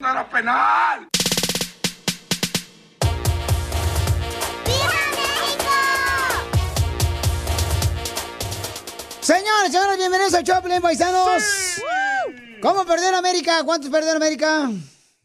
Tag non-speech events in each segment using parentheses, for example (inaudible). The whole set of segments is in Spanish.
¡Era penal! Señores, señores, bienvenidos a Choplin, paisanos. ¿Cómo perdió en América? ¿Cuántos perdió en América?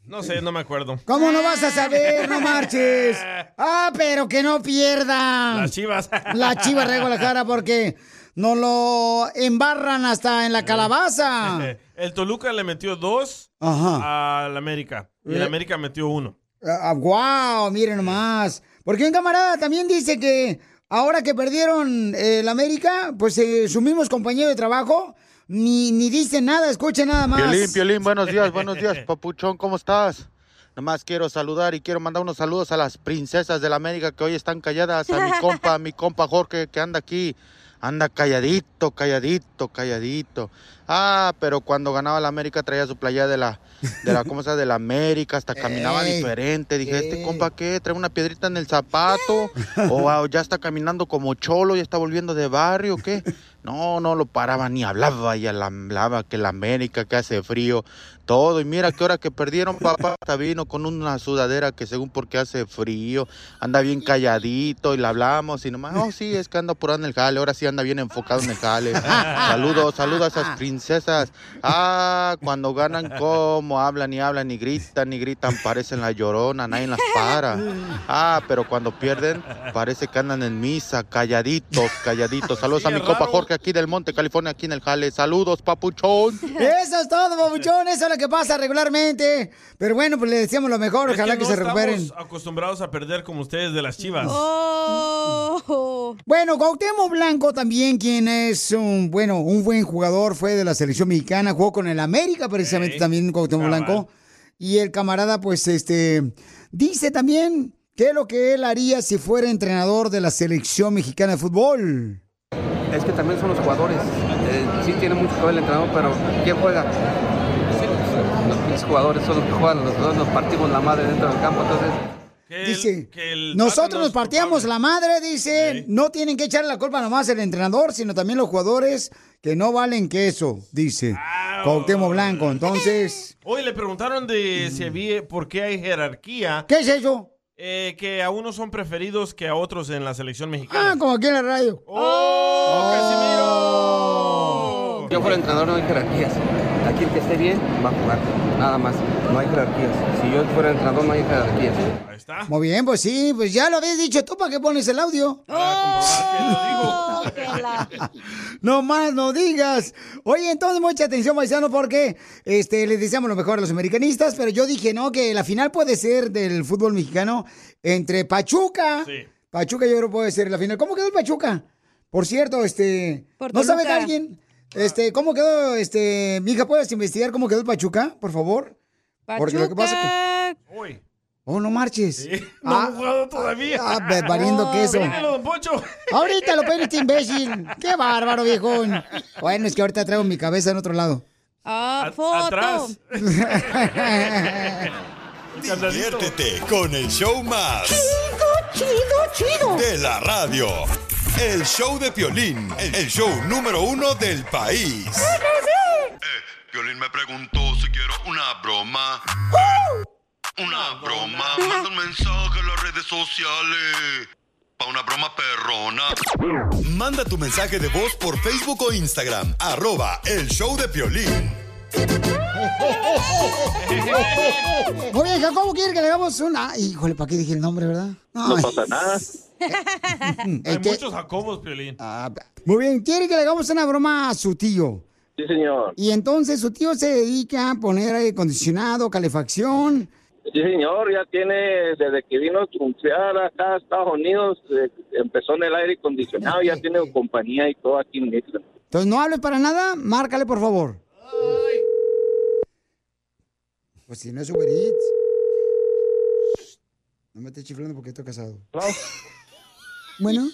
No sé, no me acuerdo. ¿Cómo no vas a saber? No marches. (laughs) Ah, pero que no pierda. Las chivas. La chiva rego la cara porque nos lo embarran hasta en la calabaza. (laughs) El Toluca le metió dos al América. Y el Eh. América metió uno. Ah, wow, miren nomás. Porque un camarada también dice que ahora que perdieron eh, el América, pues eh, sus mismos compañeros de trabajo ni, ni dicen nada, escuchen nada más. Piolín, Piolín, buenos días, (laughs) buenos días, papuchón, ¿cómo estás? Nomás quiero saludar y quiero mandar unos saludos a las princesas de la América que hoy están calladas, a mi (laughs) compa, a mi compa Jorge que anda aquí, anda calladito, calladito, calladito. Ah, pero cuando ganaba la América traía su playa de la, de la, ¿cómo se llama? De la América, hasta caminaba Ey, diferente. Dije, ¿este compa qué? ¿Trae una piedrita en el zapato? ¿O ya está caminando como cholo, ya está volviendo de barrio, qué? No, no lo paraba ni hablaba, y hablaba que la América, que hace frío, todo. Y mira que hora que perdieron, papá, hasta vino con una sudadera que según porque hace frío, anda bien calladito y le hablamos y nomás, oh sí, es que anda apurando el jale, ahora sí anda bien enfocado en el jale. (laughs) Saludos, saludos a esas princesas. Ah, cuando ganan, cómo hablan y hablan y gritan y gritan, parecen la llorona, nadie las para. Ah, pero cuando pierden, parece que andan en misa, calladitos, calladitos. Saludos a mi compa Jorge aquí del Monte, California, aquí en el jale. Saludos, papuchón. Eso es todo, babuchón. Eso es lo que pasa regularmente. Pero bueno, pues le decíamos lo mejor. Es Ojalá que, no se recuperen. estamos acostumbrados a perder como ustedes de las chivas. Bueno, Cuauhtémoc Blanco también, quien es un, bueno, un buen jugador, fue de la selección mexicana, jugó con el América precisamente también Cuauhtémoc cabal. Blanco. Y el camarada, pues, este, dice también qué es lo que él haría si fuera entrenador de la selección mexicana de fútbol. Es que también son los jugadores. Eh, sí tiene mucho que ver el entrenador, pero ¿quién juega? Los pinches jugadores son los que juegan, los dos nos partimos la madre dentro del campo, entonces... Dice, nosotros nos partíamos la madre, dice, no tienen que echarle la culpa nomás el entrenador, sino también los jugadores que no valen queso, dice Cuauhtémoc Blanco. Entonces, Hoy le preguntaron de si había, por qué hay jerarquía. ¿qué es eso? Eh, que a unos son preferidos que a otros en la selección mexicana. Ah, como aquí en la radio. ¡Oh, Yo fuera entrenador no hay jerarquías. Aquí el que esté bien va a jugar, nada más. No hay jerarquías. Si yo fuera entrenador no hay jerarquías. Ahí está. Muy bien, pues sí, pues ya lo habías dicho tú, ¿para qué pones el audio? (laughs) No más no digas. Oye, entonces mucha atención, paisano, porque este, les deseamos lo mejor a los americanistas, pero yo dije, no, que la final puede ser del fútbol mexicano entre Pachuca. Pachuca yo creo que puede ser la final. ¿Cómo quedó el Pachuca? Por cierto, este, Por ¿no sabe de alguien? Este, ¿cómo quedó, este, mija, puedes investigar cómo quedó el Pachuca, por favor? Porque lo que pasa es que... Oh, no marches. No han jugado todavía. Ah, ve- valiendo queso. Péguenlo, don Poncho. Ahorita lo pone este imbécil. Qué bárbaro, viejón. Bueno, es que ahorita traigo mi cabeza en otro lado. Ah, A- atrás. (laughs) Diviértete con el show más. Chido, chido, chido. De la radio. El show de Piolín, el show número uno del país. Piolín me preguntó si quiero una broma. Una broma. Manda un mensaje a las redes sociales. Pa' una broma perrona. Manda tu mensaje de voz por Facebook o Instagram. Arroba el show de Piolín. Bien, Jacobo quiere que le hagamos una. Híjole, ¿para qué dije el nombre, verdad? No pasa nada. Hay Este- muchos Jacobos, Piolín. Ah, Muy bien, quiere que le hagamos una broma a su tío. Sí, señor. Y entonces su tío se dedica a poner aire acondicionado, calefacción. Sí, señor, ya tiene, desde que vino a triunfar acá a Estados Unidos, eh, empezó en el aire acondicionado, ya tiene compañía y todo aquí en Midland. Entonces no hables para nada, márcale por favor. Pues si no es Uber Eats. No me estés chiflando porque estoy casado. (laughs) Bueno.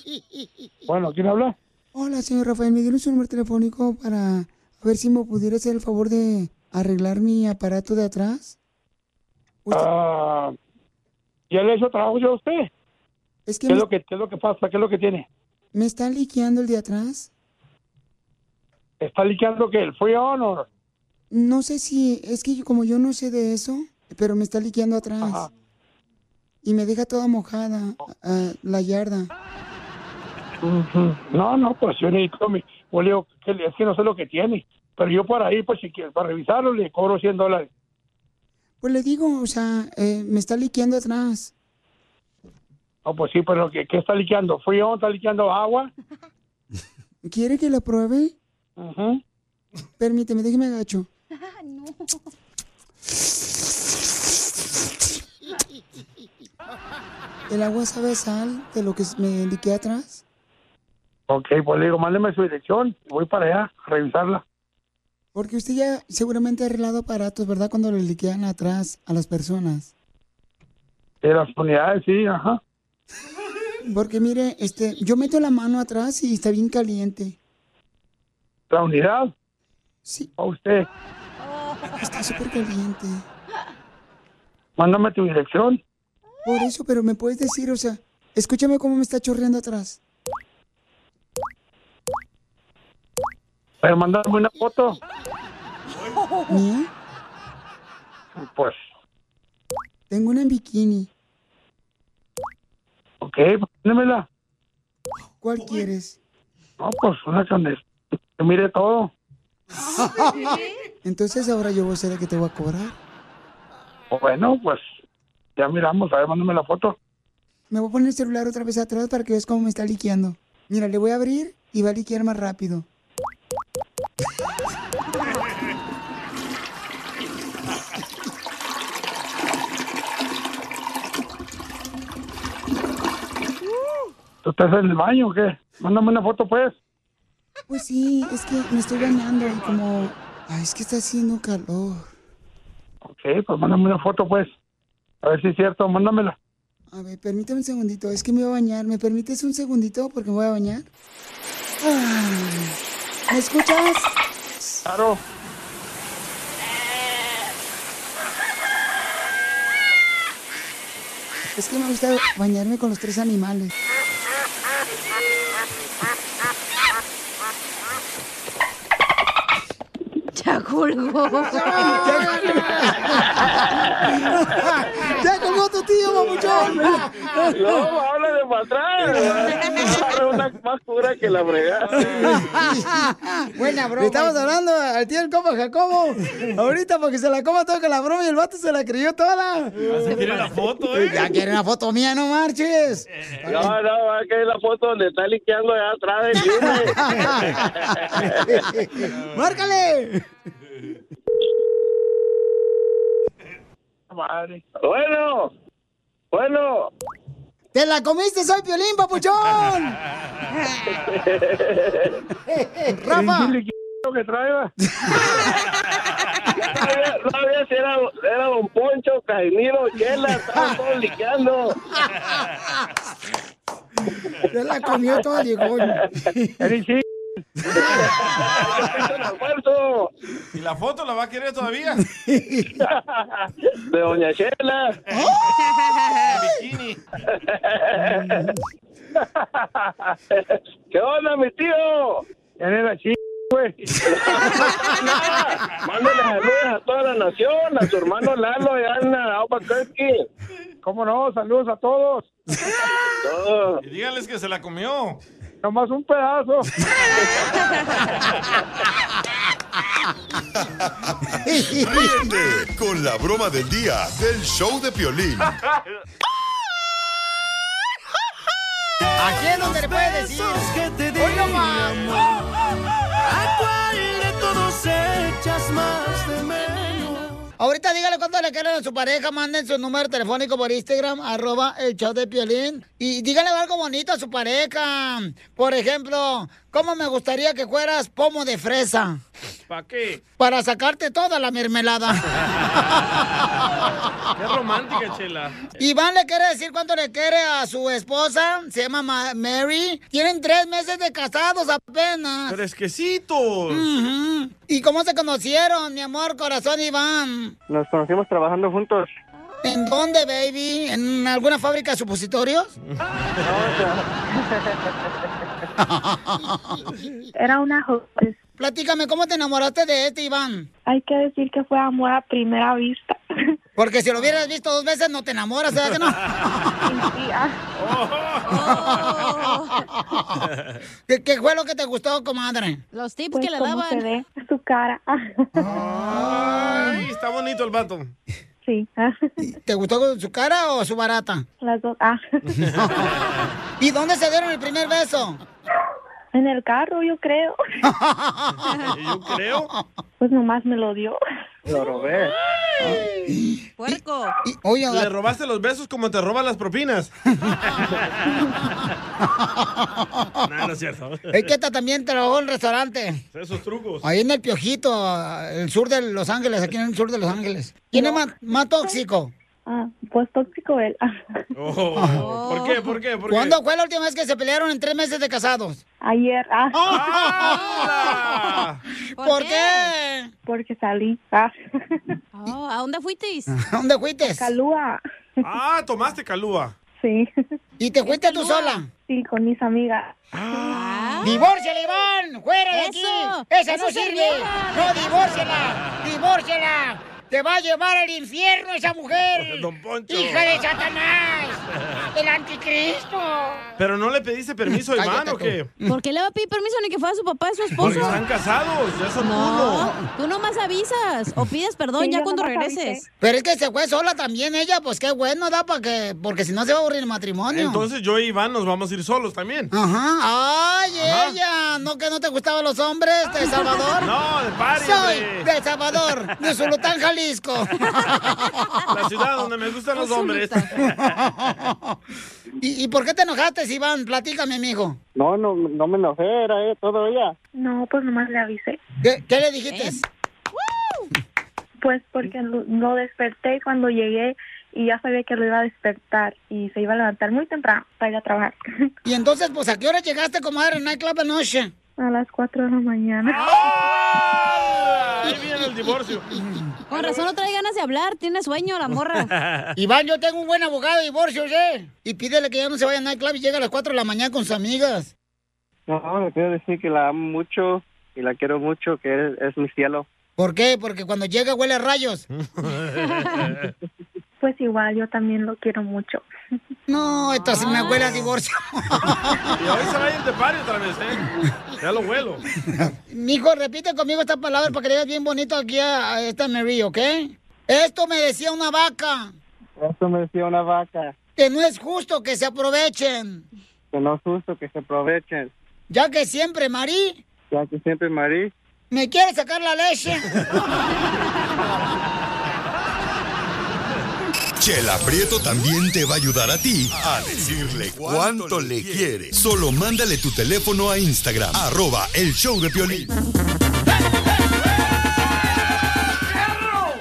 Bueno, ¿quién habla? Hola, señor Rafael. Me dieron su número telefónico para ver si me pudiera hacer el favor de arreglar mi aparato de atrás. Ah, ¿Ya le he hecho trabajo yo a usted? Es que ¿Qué, me, es lo que, ¿Qué es lo que pasa? ¿Qué es lo que tiene? me está liqueando el de atrás. ¿Está liqueando que el freon o...? No sé si, es que yo- como yo no sé de eso, pero me está liqueando atrás. Y me deja toda mojada la yarda. No, no, pues yo necesito mi... pues, le digo, que es que no sé lo que tiene. Pero yo para ahí, pues si quiere, para revisarlo, le cobro 100 dólares. Pues le digo, o sea, eh, me está liqueando atrás. No, pues sí, pero ¿qué, qué está liqueando? ¿Freon? ¿Está liqueando agua? (laughs) ¿Quiere que lo pruebe? Permíteme, déjeme agacho. (laughs) (laughs) ¿El agua sabe sal de lo que me liquea atrás? Ok, pues le digo, mándeme su dirección. Voy para allá a revisarla. Porque usted ya seguramente ha arreglado aparatos, ¿verdad? Cuando le liquean atrás a las personas. De las unidades, sí, ajá. Porque mire, este, yo meto la mano atrás y está bien caliente. ¿La unidad? Sí. ¿A usted? Está súper caliente. Mándame tu dirección. Por eso, pero me puedes decir, o sea, escúchame cómo me está chorreando atrás. Pero mándame una foto. ¿Mía? Pues, Tengo una en bikini. ok, pues, mándamela. ¿Cuál quieres? No, pues una donde que mire todo. Entonces ahora yo voy a ser el que te voy a cobrar. Bueno, pues ya miramos, a ver, mándame la foto. Me voy a poner el celular otra vez atrás para que veas cómo me está liqueando. Mira, le voy a abrir y va a liquear más rápido. ¿Tú estás en el baño o qué? Mándame una foto, pues. Pues sí, es que me estoy bañando y como... Ay, es que está haciendo calor. Ok, pues mándame una foto, pues. A ver si es cierto, mándamela. A ver, permítame un segundito, es que me voy a bañar. ¿Me permites un segundito porque me voy a bañar? Ay, ¿Me escuchas? Claro. Es que me gusta bañarme con los tres animales. Ya colgó. (laughs) ¡Ya colgó tu tío, mamuchón! No, habla de para atrás. Una más cura que la fregada. Buena broma. Le estamos hablando al tío el compa Jacobo. Ahorita porque se la coma toda con la broma y el vato se la creyó toda. se quiere la foto, ¿eh? Ya quiere una foto mía, no marches. No, no, va a querer la foto donde está liqueando allá atrás del cine. (laughs) ¡Márcale! Madre. Bueno, bueno. ¡Te la comiste, soy Piolín, papuchón! (laughs) ¡Rafa! Que traiga. (laughs) Todavía, era, era Don Poncho, Caimiro, Chela, estaban todos liqueando. Se la comió todo el ¿Y la foto la va a querer todavía? de Doña Chela. Bikini. ¿Qué onda, mi tío? ¿Quién era chico, güey? Mándale saludos a toda la nación, a su hermano Lalo y Ana Albuquerque. ¿Cómo no? Saludos a todos. Todo. Y díganles que se la comió. Nomás un pedazo. Ríete con la broma del día del show de Piolín. Aquí es donde le puedes decir. Hoy no más. ¿A cuál de todos echas más? Ahorita dígale cuánto le quieren a su pareja, manden su número telefónico por Instagram, arroba el show de Piolín. Y dígale algo bonito a su pareja. Por ejemplo, ¿cómo me gustaría que fueras pomo de fresa? ¿Para qué? Para sacarte toda la mermelada. (laughs) Qué romántica, Chela. Iván le quiere decir cuánto le quiere a su esposa, se llama Ma- Mary. Tienen tres meses de casados apenas. Fresquecitos. Ujú. ¿Y cómo se conocieron, mi amor, corazón Iván? Nos conocimos trabajando juntos. ¿En dónde, baby? ¿En alguna fábrica de supositorios? (laughs) Era una joven. Platícame, ¿cómo te enamoraste de este, Iván? Hay que decir que fue amor a primera vista. (laughs) Porque si lo hubieras visto dos veces, no te enamoras, ¿verdad que no? (laughs) ¿Qué, qué fue lo que te gustó, comadre? Los tips Pues, que le ¿cómo daban. se ve su cara. Ay, está bonito el vato. Sí. ¿Te gustó su cara o su barata? Las dos. Ah. (laughs) ¿Y dónde se dieron el primer beso? En el carro, yo creo. (laughs) Yo creo. Pues nomás me lo dio. Lo robé. Puerco. Oye, Le robaste los besos como te roban las propinas. (laughs) (laughs) no, no es cierto. Es que esta también trabajó en el restaurante. Esos trucos. Ahí en el Piojito, el sur de Los Ángeles, aquí en el sur de Los Ángeles. ¿Quién es más, más tóxico? Ah, pues tóxico él. (laughs) Oh, ¿Por qué? ¿Por qué? ¿Por? ¿Cuándo fue la última vez que se pelearon en tres meses de casados? Ayer. Ah. ¡Ah! ¿Por, qué? Porque salí. Ah. Oh, ¿A dónde fuisteis? ¿A dónde fuiste? Calúa. Ah, tomaste calúa. Sí. ¿Y te (laughs) fuiste tú sola? Sí, con mis amigas. ¡Divórciala, Iván! ¡Fuera de aquí! ¡Esa eso no sirve! vieja. ¡No, divórciala! ¡Divórciala! ¡Te va a llevar al infierno esa mujer! (laughs) Don Poncho. ¡Hija de Satanás! ¡El anticristo! ¿Pero no le pediste permiso a (laughs) Iván o qué? ¿Por qué le va a pedir permiso ni que fuera su papá y su Porque esposo? están casados, ya son No, uno. tú nomás avisas o pides perdón Sí, ya cuando regreses. Pero es que se fue sola también ella, pues qué bueno, da para que... Porque si no se va a aburrir el matrimonio. Entonces yo y Iván nos vamos a ir solos también. Ajá. ¡Ay, Ajá. ella! ¿No que no te gustaban los hombres de El Salvador? (laughs) No, de party, Soy hombre. de El Salvador, de Zulután, Jalisco. (laughs) La ciudad donde me gustan los hombres. (laughs) ¿Y, y por qué te enojaste, Iván? Platícame, mijo. No, no, no me enojé, era eh, todo ella. No, pues nomás le avisé. ¿Qué, qué le dijiste? ¿Eh? Pues porque lo, lo desperté cuando llegué y ya sabía que lo iba a despertar y se iba a levantar muy temprano para ir a trabajar. Y entonces, pues, ¿a qué hora llegaste, comadre, en Nightclub anoche? A las 4 de la mañana. ¡Ah! Ahí viene el divorcio. Con razón no trae ganas de hablar, tiene sueño la morra. (laughs) Iván, yo tengo un buen abogado de divorcios, ¿eh? Y pídele que ya no se vaya a Nightclub y llegue a las 4 de la mañana con sus amigas. No, le quiero decir que la amo mucho y la quiero mucho, que es, es mi cielo. ¿Por qué? Porque cuando llega huele a rayos. (laughs) Pues igual, yo también lo quiero mucho. No, esto sí me huele a divorcio. Y hoy se va a ir de otra vez, ¿eh? Ya lo vuelo. Mijo, repite conmigo estas palabras para que le digas bien bonito aquí a, a esta Mary, ¿ok? Esto me decía una vaca, Eso me decía una vaca, que no es justo que se aprovechen, que no es justo que se aprovechen, ya que siempre Mari ya que siempre Marí me quiere sacar la leche. (laughs) Chela Prieto también te va a ayudar a ti a decirle cuánto le quiere. Solo mándale tu teléfono a Instagram, arroba el show de Piolín.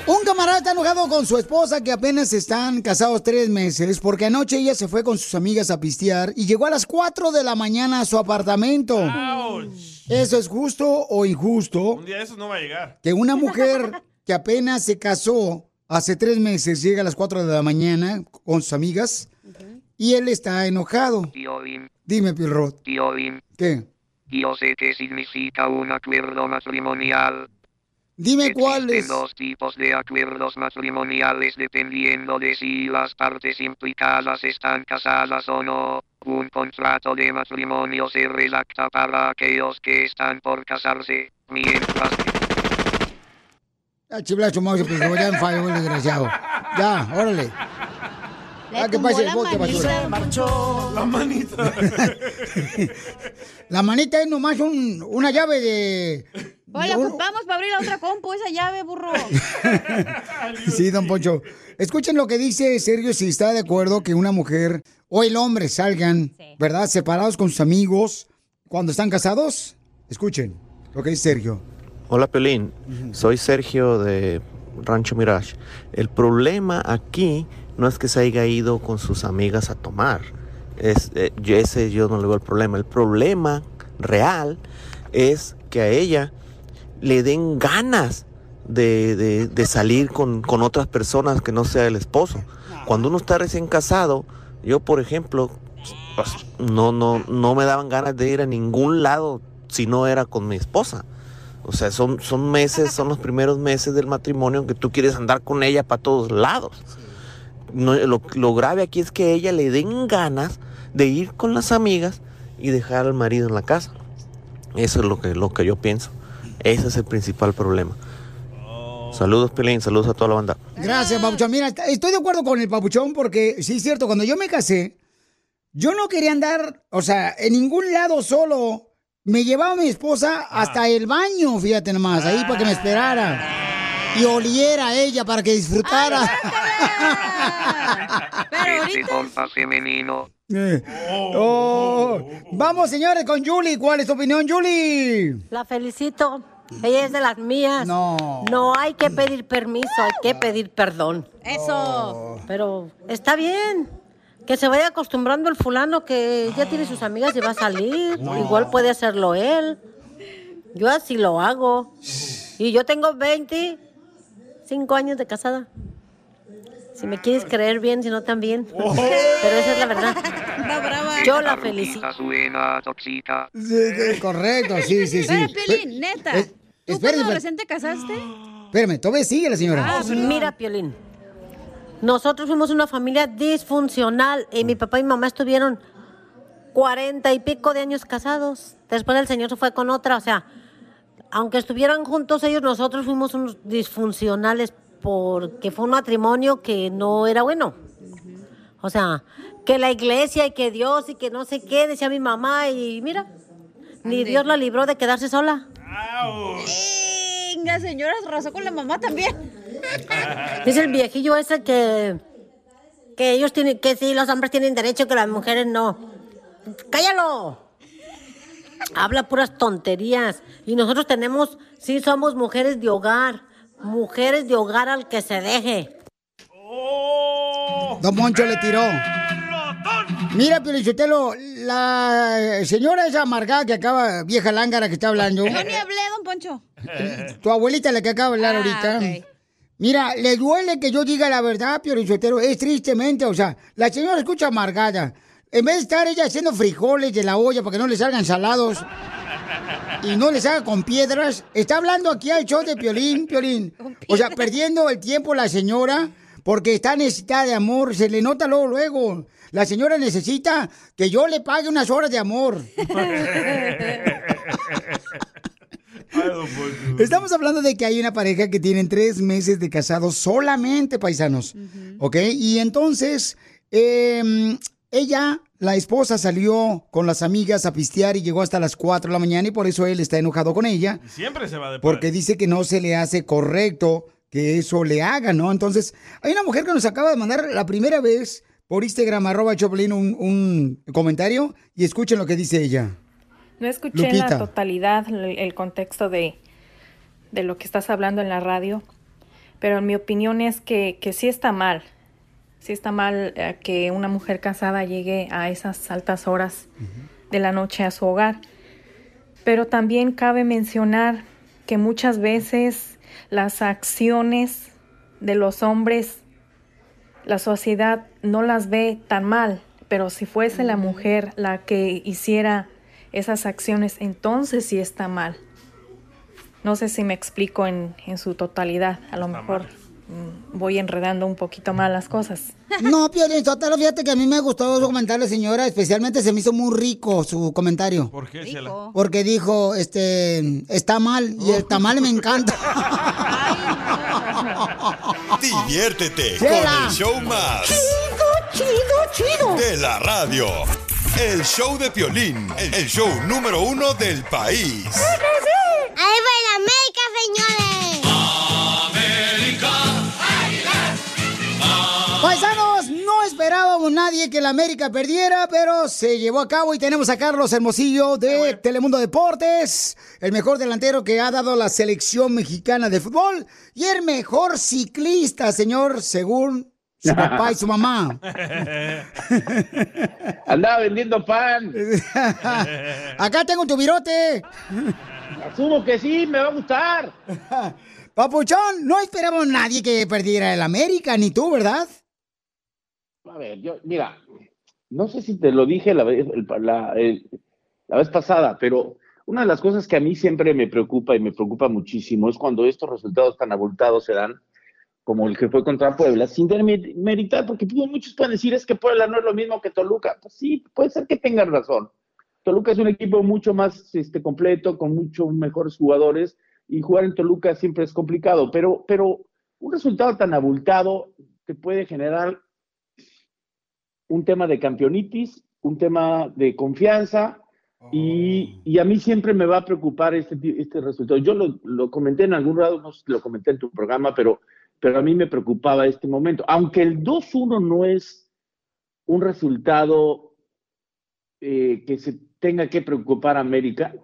Un camarada está enojado con su esposa que apenas están casados tres meses porque anoche ella se fue con sus amigas a pistear y llegó a las 4 de la mañana a su apartamento. Ouch. ¿Eso es justo o injusto? Un día eso no va a llegar. Que una mujer que apenas se casó hace tres meses llega a las 4 de la mañana con sus amigas y él está enojado. Tío Bim, Dime, tío Bim, ¿qué? yo sé qué significa un acuerdo matrimonial. Dime cuál Existen es. dos tipos de acuerdos matrimoniales dependiendo de si las partes implicadas están casadas o no. Un contrato de matrimonio se redacta para aquellos que están por casarse, mientras que Ya, chifla su mouse, pues ya me falló el desgraciado. Ya, órale. Le Ah, que pase el la bote, manita. basura. Se marchó. La manita. (laughs) La manita es nomás un- una llave de... Oye, un- ocupamos para abrir la otra compu, esa llave, burro. (laughs) Sí, don Poncho. Escuchen lo que dice Sergio si está de acuerdo que una mujer o el hombre salgan, ¿verdad? Separados con sus amigos cuando están casados. Escuchen lo que dice Sergio. Hola Pelín, soy Sergio de Rancho Mirage. El problema aquí no es que se haya ido con sus amigas a tomar. Es, eh, yo- ese yo no le veo el problema. El problema real es que a ella le den ganas de, de- de salir con, con otras personas que no sea el esposo. Cuando uno está recién casado, yo por ejemplo, pues, no, no, no me daban ganas de ir a ningún lado si no era con mi esposa. O sea, son, son meses, son los primeros meses del matrimonio que tú quieres andar con ella para todos lados. No, lo, lo grave aquí es que a ella le den ganas de ir con las amigas y dejar al marido en la casa. Eso es lo que, lo que yo pienso. Ese es el principal problema. Saludos, Pelín, saludos a toda la banda. Gracias, Papuchón. Mira, est- estoy de acuerdo con el Papuchón porque sí es cierto, cuando yo me casé, yo no quería andar, o sea, en ningún lado solo. Me llevaba mi esposa hasta el baño, fíjate nomás, ahí para que me esperara. Y oliera a ella para que disfrutara. Este compa femenino. Eh. Oh. Vamos, señores, con Julie. ¿Cuál es tu opinión, Julie? La felicito. Ella es de las mías. No. No hay que pedir permiso, hay que pedir perdón. Eso. Pero está bien. Que se vaya acostumbrando el fulano que ya tiene sus amigas y va a salir. Igual puede hacerlo él. Yo así lo hago. Y yo tengo 25 años de casada. Si me quieres creer bien, si no también. Pero esa es la verdad. Yo la felicito. Correcto, sí, sí, sí. Pero, Piolín, neta. Eh, ¿Tú cuando recién te casaste? Espérame, todavía sigue la señora. Ah, mira, Piolín. Nosotros fuimos una familia disfuncional y mi papá y mi mamá estuvieron cuarenta y pico de años casados. Después el señor se fue con otra, o sea, aunque estuvieran juntos ellos, nosotros fuimos unos disfuncionales porque fue un matrimonio que no era bueno. O sea, que la iglesia y que Dios y que no sé qué, decía mi mamá y mira, ni Dios la libró de quedarse sola. Venga, señora, se rozó con la mamá también. (laughs) Dice el viejillo ese que que ellos tienen que sí los hombres tienen derecho que las mujeres no. Cállalo. Habla puras tonterías y nosotros tenemos sí somos mujeres de hogar, mujeres de hogar al que se deje. Don Moncho le tiró. Mira, Piolichotelo, la señora esa amargada que acaba, vieja lángara que está hablando. Yo ni hablé, don Poncho. Tu abuelita la que acaba de hablar Ah, ahorita. Mira, le duele que yo diga la verdad, Piolichotelo. Es tristemente, o sea, la señora escucha amargada. En vez de estar ella haciendo frijoles de la olla para que no le salgan salados y no les haga con piedras, está hablando aquí al show de Piolín, Piolín. (laughs) O sea, perdiendo el tiempo la señora porque está necesitada de amor. Se le nota luego, luego. La señora necesita que yo le pague unas horas de amor. (laughs) Estamos hablando de que hay una pareja que tienen tres meses de casados solamente, paisanos. ¿Ok? Y entonces, eh, ella, la esposa, salió con las amigas a pistear y llegó hasta las 4 de la mañana y por eso él está enojado con ella. Siempre se va de Porque dice que no se le hace correcto que eso le haga, ¿no? Entonces, hay una mujer que nos acaba de mandar la primera vez por Instagram, arroba Choplin, un, un comentario y escuchen lo que dice ella. No escuché en la totalidad el, el contexto de, de lo que estás hablando en la radio, pero en mi opinión es que, que sí está mal. Sí está mal eh, que una mujer casada llegue a esas altas horas de la noche a su hogar. Pero también cabe mencionar que muchas veces las acciones de los hombres, la sociedad no las ve tan mal, pero si fuese la mujer la que hiciera esas acciones, entonces sí está mal. No sé si me explico en, en su totalidad, a lo mejor mm, voy enredando un poquito más las cosas. (laughs) No, Piolín Sotelo, fíjate que a mí me gustó su comentario, señora. Especialmente se me hizo muy rico su comentario. ¿Por qué, Chela? Porque dijo, este, está mal y el tamal me encanta. (laughs) Diviértete con el show más. Chido, chido, chido. De la radio. El show de Piolín, el show número uno del país. ¡Ahí va la América, señores! Paisanos, no esperábamos nadie que la América perdiera, pero se llevó a cabo y tenemos a Carlos Hermosillo de Telemundo Deportes, el mejor delantero que ha dado la selección mexicana de fútbol y el mejor ciclista, señor, según su papá y su mamá. (laughs) Andaba vendiendo pan. (laughs) Acá tengo tu virote. Asumo que sí, me va a gustar. (laughs) Papuchón, no esperábamos nadie que perdiera el América, ni tú, ¿verdad? A ver, yo, mira, no sé si te lo dije la vez, la, vez pasada, pero una de las cosas que a mí siempre me preocupa y me preocupa muchísimo es cuando estos resultados tan abultados se dan, como el que fue contra Puebla, sin demeritar, porque pues, muchos pueden decir es que Puebla no es lo mismo que Toluca. Pues sí, puede ser que tengan razón. Toluca es un equipo mucho más este, completo, con mucho mejores jugadores, y jugar en Toluca siempre es complicado, pero, pero un resultado tan abultado te puede generar un tema de campeonitis, un tema de confianza, y, y a mí siempre me va a preocupar este, este resultado. Yo lo, lo comenté en algún lado, no lo comenté en tu programa, pero, pero a mí me preocupaba este momento. Aunque el 2-1 no es un resultado eh, que se tenga que preocupar a América,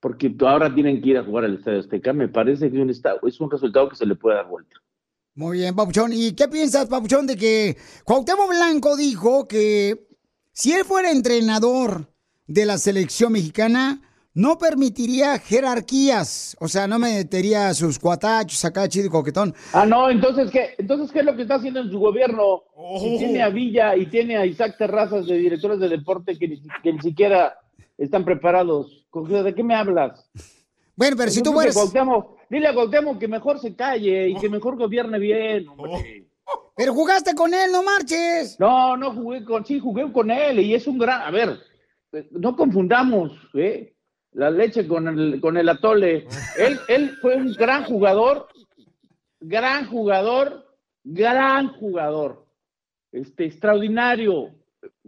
porque ahora tienen que ir a jugar al Estadio Azteca, me parece que es un resultado que se le puede dar vuelta. Muy bien, Papuchón. ¿Y qué piensas, Papuchón, de que Cuauhtémoc Blanco dijo que si él fuera entrenador de la selección mexicana, no permitiría jerarquías? O sea, no metería a sus cuatachos acá, chido y coquetón. Ah, no, entonces ¿qué? Entonces, ¿qué es lo que está haciendo en su gobierno? Si tiene a Villa y tiene a Isaac Terrazas de directores de deporte que ni, que ni siquiera están preparados. ¿De qué me hablas? Bueno, pero si Yo tú fueras... Cuauhtémoc- dile a Cuauhtémoc que mejor se calle y que mejor gobierne bien. hombre. Pero jugaste con él, no marches. No, no jugué con, sí, jugué con él y es un gran, a ver, no confundamos, ¿eh? La leche con el, con el atole. (laughs) Él, él fue un gran jugador, gran jugador, gran jugador, este, extraordinario,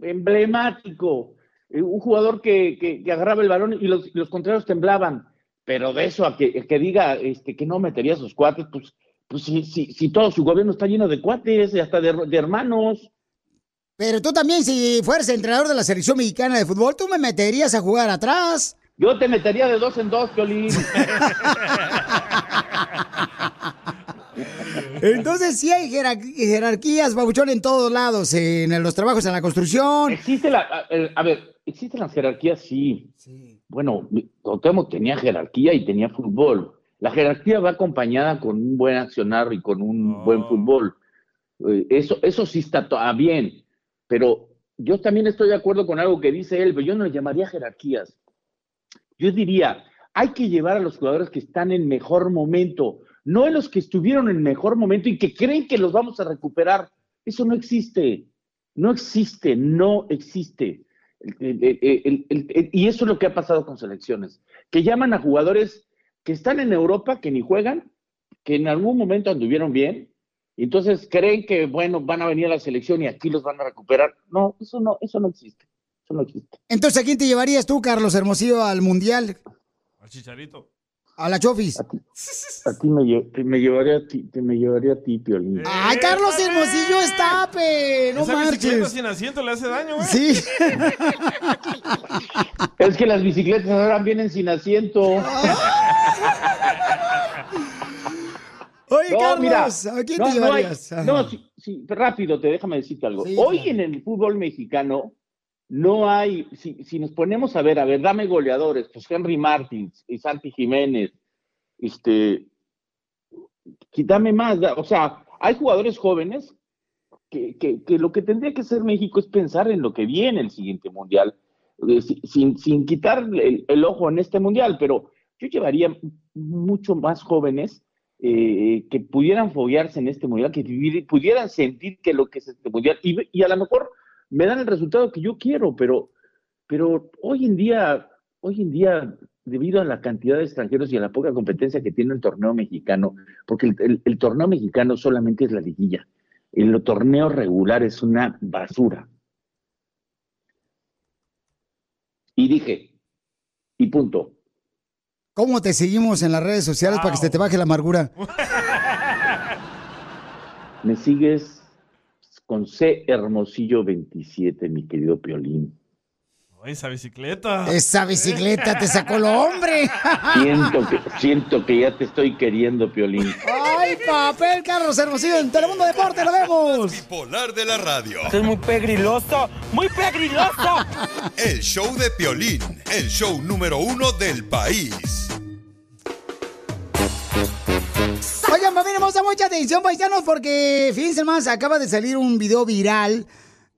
emblemático, eh, un jugador que, que, que agarraba el balón y los, y los contrarios temblaban. Pero de eso a que, que diga este, que no metería a sus cuates, pues, pues si, si, si todo su gobierno está lleno de cuates y hasta de, de hermanos. Pero tú también, si fueras entrenador de la selección mexicana de fútbol, tú me meterías a jugar atrás. Yo te metería de dos en dos, Piolín. (laughs) Entonces sí hay jerar- jerarquías, Papuchón, en todos lados, en los trabajos en la construcción. Existe la, a, a ver, existen las jerarquías, sí. Bueno, Cuauhtémoc tenía jerarquía y tenía fútbol. La jerarquía va acompañada con un buen accionar y con un buen fútbol. Eh, Eso, eso sí está ah, bien, pero yo también estoy de acuerdo con algo que dice él, pero yo no le llamaría jerarquías. Yo diría, hay que llevar a los jugadores que están en mejor momento, no en los que estuvieron en mejor momento y que creen que los vamos a recuperar. Eso no existe, no existe, no existe. El- el- el- el- el- y eso es lo que ha pasado con selecciones, que llaman a jugadores que están en Europa, que ni juegan, que en algún momento anduvieron bien, y entonces creen que, bueno, van a venir a la selección y aquí los van a recuperar. No, eso no, eso no existe. Eso no existe. Entonces, ¿a quién te llevarías tú, Carlos Hermosillo, al Mundial? Al chicharito. A la Chofis. A ti me, lle- te me llevaría a ti, te me llevaría a ti, Piolín. Ay, Carlos Hermosillo, estape, no Esa bicicleta marches. sin asiento le hace daño, ¿eh? Sí. (laughs) Es que las bicicletas ahora vienen sin asiento. (laughs) Oye, No, Carlos, mira, ¿a quién no, te no hay- llevarías? No, sí, sí, rápido, te déjame decirte algo. Sí, Hoy claro. en el fútbol mexicano no hay, si, si nos ponemos a ver, a ver, dame goleadores, pues Henry Martins y Santi Jiménez, este, quítame más, o sea, hay jugadores jóvenes que, que- lo que tendría que hacer México es pensar en lo que viene el siguiente mundial, eh, si- sin, sin quitar el, el ojo en este mundial, pero yo llevaría mucho más jóvenes eh, que pudieran foguearse en este mundial, que pudieran sentir que lo que es este mundial, y, y a lo mejor me dan el resultado que yo quiero, pero, pero hoy en día, hoy en día, debido a la cantidad de extranjeros y a la poca competencia que tiene el torneo mexicano, porque el, el- el torneo mexicano solamente es la liguilla, el torneo regular es una basura. Y dije, y punto. ¿Cómo te seguimos en las redes sociales para que se te baje la amargura? Me sigues con C Hermosillo 27, mi querido Piolín. Oh, esa bicicleta. Esa bicicleta te sacó lo hombre. (laughs) Siento que, siento que ya te estoy queriendo, Piolín. ¡Ay, papel, Carlos Hermosillo! En Telemundo Deporte, lo vemos. Polar de la radio. es muy pegriloso, muy pegriloso. (laughs) El show de Piolín, el show número uno del país. Oigan, familia, vamos a mucha atención, paisanos, porque fíjense más, acaba de salir un video viral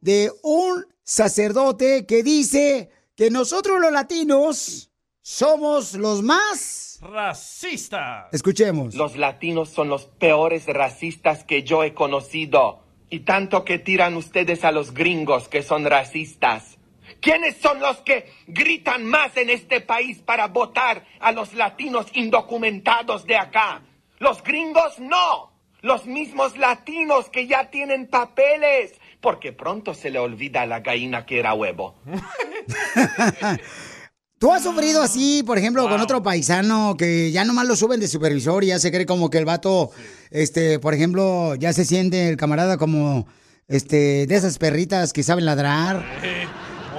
de un sacerdote que dice que nosotros los latinos somos los más... Racista. Escuchemos. Los latinos son los peores racistas que yo he conocido. Y tanto que tiran ustedes a los gringos que son racistas. ¿Quiénes son los que gritan más en este país para votar a los latinos indocumentados de acá? Los gringos no. Los mismos latinos que ya tienen papeles. Porque pronto se le olvida a la gallina que era huevo. (laughs) ¿Tú has sufrido así, por ejemplo, con otro paisano que ya nomás lo suben de supervisor y ya se cree como que el vato, este, por ejemplo, ya se siente el camarada como, este, de esas perritas que saben ladrar?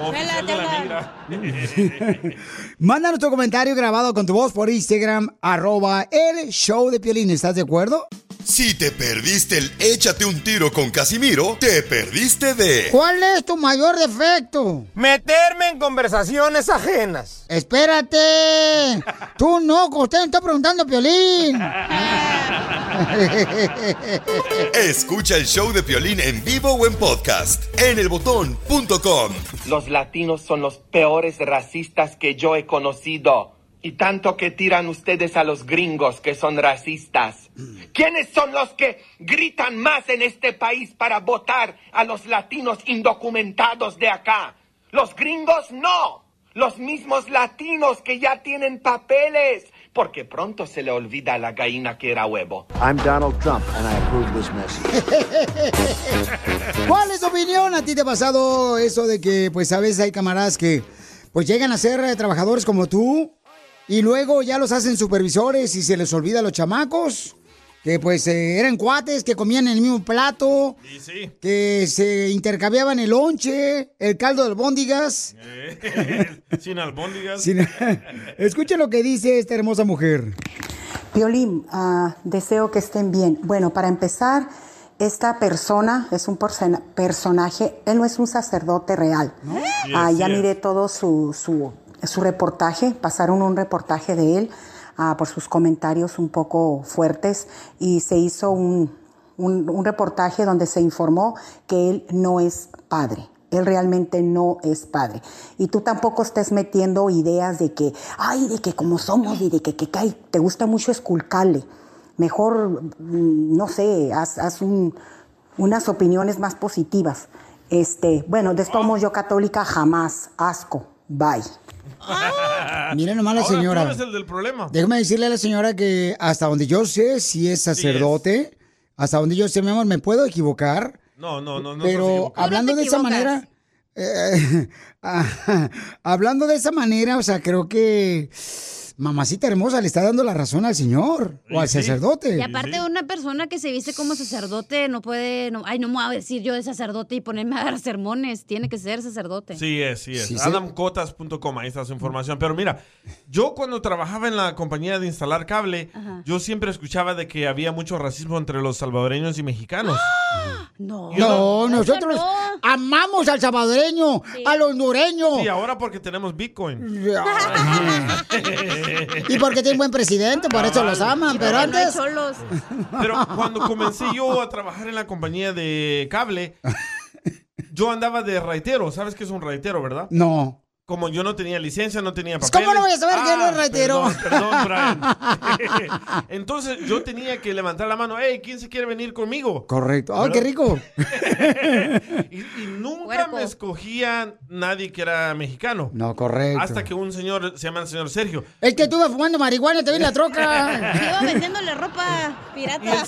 Oficial de la migra. Mándanos tu comentario grabado con tu voz por Instagram, arroba el show de Piolín. ¿Estás de acuerdo? Si te perdiste el échate un tiro con Casimiro, te perdiste de ¿Cuál es tu mayor defecto? Meterme en conversaciones ajenas. Espérate. Tú no, usted me está preguntando, Piolín. Escucha el show de Piolín en vivo o en podcast en elbotón.com. Los latinos son los peores racistas que yo he conocido. Y tanto que tiran ustedes a los gringos que son racistas. ¿Quiénes son los que gritan más en este país para votar a los latinos indocumentados de acá? Los gringos no. Los mismos latinos que ya tienen papeles. Porque pronto se le olvida a la gallina que era huevo. I'm Donald Trump, and I approve this message. (laughs) ¿Cuál es tu opinión? ¿A ti te ha pasado eso de que, pues, a veces hay camaradas que, pues, llegan a ser eh, trabajadores como tú y luego ya los hacen supervisores y se les olvida a los chamacos? Que, pues, eh, eran cuates, que comían en el mismo plato, Sí, sí. que se intercambiaban el lonche, el caldo de albóndigas. (laughs) Eh, Sin albóndigas. Sin- (laughs) Escuchen lo que dice esta hermosa mujer. Violín, ah, deseo que estén bien. Bueno, para empezar, esta persona es un persona- personaje, él no es un sacerdote real. Sí Ah, ya miré todo su, su, su reportaje, pasaron un reportaje de él ah, por sus comentarios un poco fuertes y se hizo un, un, reportaje donde se informó que él no es padre. Él realmente no es padre. Y tú tampoco estés metiendo ideas de que, ay, de que como somos y de que, que, te gusta mucho esculcarle. Mejor, mm, no sé, haz, haz un- unas opiniones más positivas. Este, bueno, de modos, yo católica jamás, asco, bye. Mira nomás la Ahora señora. tú eres el del problema. Déjame decirle a la señora que hasta donde yo sé si es sacerdote, hasta donde yo sé, mi amor, me puedo equivocar, No, no, no. no pero hablando de esa manera, eh, ah, (laughs) hablando de esa manera, o sea, creo que mamacita hermosa le está dando la razón al señor o al sacerdote. Y aparte, una persona que se viste como sacerdote no puede. No, ay, no me voy a decir yo de sacerdote y ponerme a dar sermones. Tiene que ser sacerdote. Sí es, sí es. Adamcotas.com, ahí está su información. Pero mira, yo cuando trabajaba en la compañía de instalar cable, Ajá. yo siempre escuchaba de que había mucho racismo entre los salvadoreños y mexicanos. No. No, nosotros amamos al salvadoreño, al hondureño. Sí, ahora porque tenemos Bitcoin. (laughs) (laughs) (laughs) Y porque tiene un buen presidente, por eso los aman, pero antes... Pero (laughs) cuando comencé yo a trabajar en la compañía de cable, yo andaba de raitero. ¿Sabes qué es un raitero, verdad? No. Como yo no tenía licencia, no tenía papeles. ¿Cómo no voy a saber que no es ratero? Perdón, perdón, (laughs) Brian. (laughs) Entonces yo tenía que levantar la mano. Hey, ¿quién se quiere venir conmigo? Correcto. ¡Ay, qué rico! (laughs) Y nunca me escogía nadie que era mexicano. No, correcto. Hasta que un señor, se llama el señor Sergio. El que estuvo fumando marihuana te vi en la troca. Iba vendiéndole ropa pirata.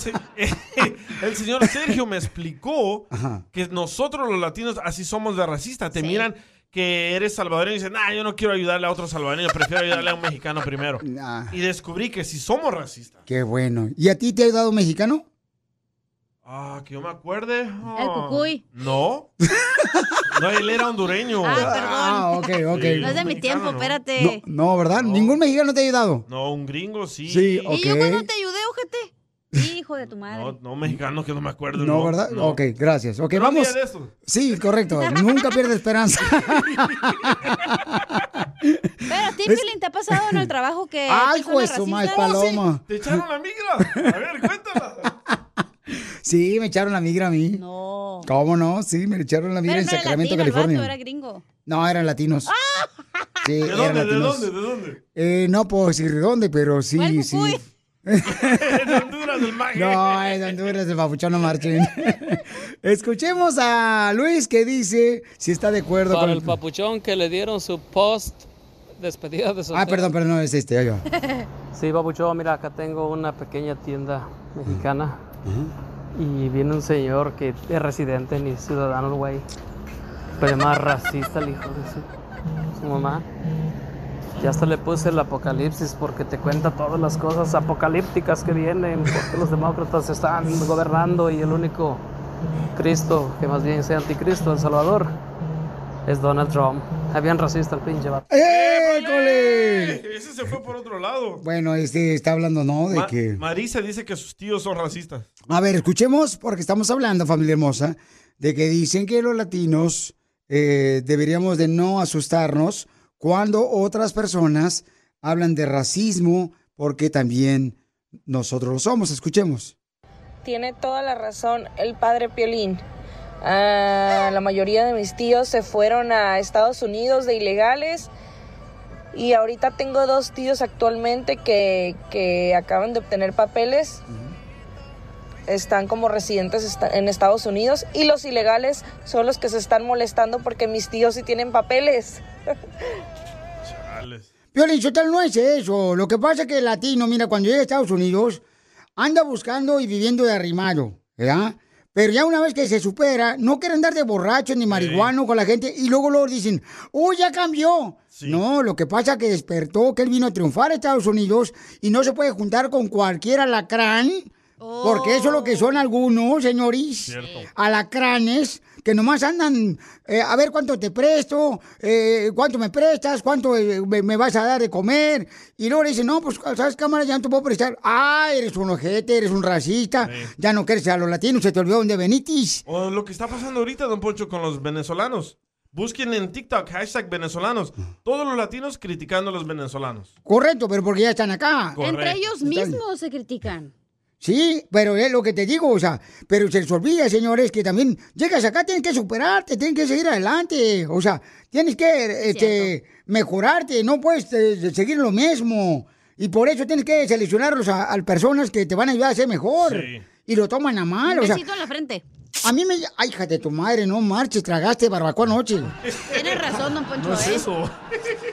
El señor Sergio me explicó Ajá. que nosotros los latinos así somos de racista. Te miran que eres salvadoreño y dicen, nah, yo no quiero ayudarle a otro salvadoreño, prefiero ayudarle a un mexicano primero. (laughs) Y descubrí que sí somos racistas. Qué bueno. ¿Y a ti te ha ayudado un mexicano? Ah, que yo me acuerde. El Ah, cucuy. No. No, él era hondureño. Ah, perdón. Ah, ok, ok. No es de mi tiempo, espérate. No, ¿verdad? ¿Ningún mexicano te ha ayudado? No, un gringo sí. Sí, ¿Y yo ok. cuando te ayudé, ojete? Hijo de tu madre. No, no, mexicano que no me acuerdo. No, ¿verdad? no. Ok, gracias. Ok, Pero un vamos. día de estos. Sí, correcto. Nunca pierde esperanza. (laughs) Pero a ti, Es- ¿te ha pasado en el trabajo que Ay, juez, su madre, racistas- paloma. Te echaron la migra. A ver, cuéntala. Sí, me echaron la migra a mí. No. ¿Cómo no? Sí, me echaron la migra Pero en Sacramento, latino, el California. era gringo. No, eran latinos. Sí, ¿De eran dónde? ¿De dónde? ¿De dónde? Eh, no puedo decir de dónde, pero sí, sí. (laughs) (laughs) Honduras. No, es de Honduras, de Papuchón no marchen. (laughs) Escuchemos a Luis que dice si está de acuerdo Para con el papuchón que le dieron su post despedida de Ah, soltero. perdón, perdón, no es este, va. Sí, papuchón, mira, acá tengo una pequeña tienda mexicana y viene un señor que es residente ni ciudadano, güey. Pero es más racista el hijo de su, su mamá. Ya hasta le puse el apocalipsis porque te cuenta todas las cosas apocalípticas que vienen, porque los demócratas están gobernando y el único Cristo, que más bien sea anticristo, El Salvador, es Donald Trump. Es bien racista el pinche vato. ¡École! Ese se fue por otro lado. Bueno, este está hablando, ¿no? De Ma- que. Marisa dice que sus tíos son racistas. A ver, escuchemos, porque estamos hablando, familia hermosa, de que dicen que los latinos eh, deberíamos de no asustarnos cuando otras personas hablan de racismo, porque también nosotros lo somos. Escuchemos. Tiene toda la razón el padre Piolín. Ah, la mayoría de mis tíos se fueron a Estados Unidos de ilegales y ahorita tengo dos tíos actualmente que, que acaban de obtener papeles. Están como residentes en Estados Unidos y los ilegales son los que se están molestando porque mis tíos sí tienen papeles. (laughs) Piolín Sotelo no es eso. Lo que pasa es que el latino, mira, cuando llega a Estados Unidos, anda buscando y viviendo de arrimado, ¿verdad? Pero ya una vez que se supera, no quiere andar de borracho ni marihuano con la gente y luego luego dicen, ¡Uy, ya cambió! No, lo que pasa es que despertó que él vino a triunfar a Estados Unidos y no se puede juntar con cualquier alacrán, porque eso es lo que son algunos, señores. Alacranes que nomás andan eh, a ver cuánto te presto, eh, cuánto me prestas, cuánto eh, me, me vas a dar de comer. Y luego le dicen, no, pues, ¿sabes, cámara? Ya no te puedo prestar. Ah, eres un ojete, eres un racista. Ya no quieres a los latinos, se te olvidó dónde venitis. O lo que está pasando ahorita, don Poncho, con los venezolanos. Busquen en TikTok, hashtag venezolanos. Todos los latinos criticando a los venezolanos. Correcto, pero porque ya están acá. Entre ellos mismos se critican. Sí, pero es lo que te digo, o sea, pero se les olvida, señores, que también llegas acá, tienes que superarte, tienes que seguir adelante, o sea, tienes que este, mejorarte, no puedes eh, seguir lo mismo. Y por eso tienes que seleccionarlos a, a personas que te van a ayudar a ser mejor. Sí. Y lo toman a mal, Un o sea, en la frente. a mí me... Ay, hija de tu madre, no marches, tragaste barbacoa anoche. Tienes razón, don Poncho, No es ¿eh? eso.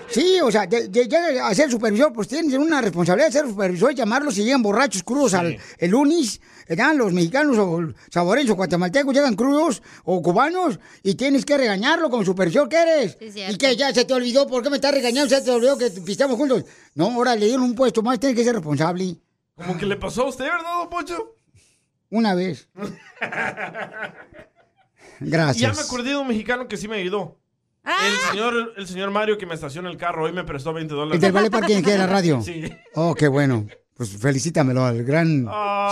Sí, o sea, de- de- llega a ser supervisor, pues tienes una responsabilidad de ser supervisor llamarlos y llegan borrachos crudos al el lunes, ¿verdad? Los mexicanos o saboreños o guatemaltecos llegan crudos o cubanos y tienes que regañarlo como supervisor que eres. Sí, y que ya se te olvidó, ¿por qué me estás regañando? Se te olvidó que pisteamos juntos. No, ahora le dieron un puesto más, tienes que ser responsable. Como que le pasó a usted, ¿verdad, don Poncho? Una vez. (laughs) Y ya me Gracias. acordé de un mexicano que sí me ayudó. Ah. El señor, el señor Mario que me estaciona el carro hoy me prestó 20 dólares. ¿El del Vale Parking aquí de la radio? (laughs) Sí. Oh, qué bueno. Pues felicítamelo al gran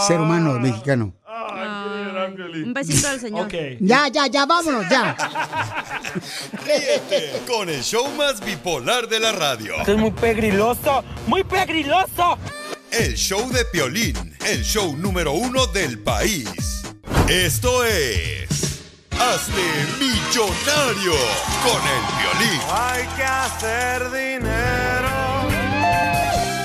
ser humano mexicano. Un besito al señor. Ya, ya, ya, vámonos, ya. (laughs) Ríete con el show más bipolar de la radio. es muy pegriloso, muy pegriloso. El show de Piolín, el show número uno del país. Esto es... Hazte millonario con el violín. Hay que hacer dinero.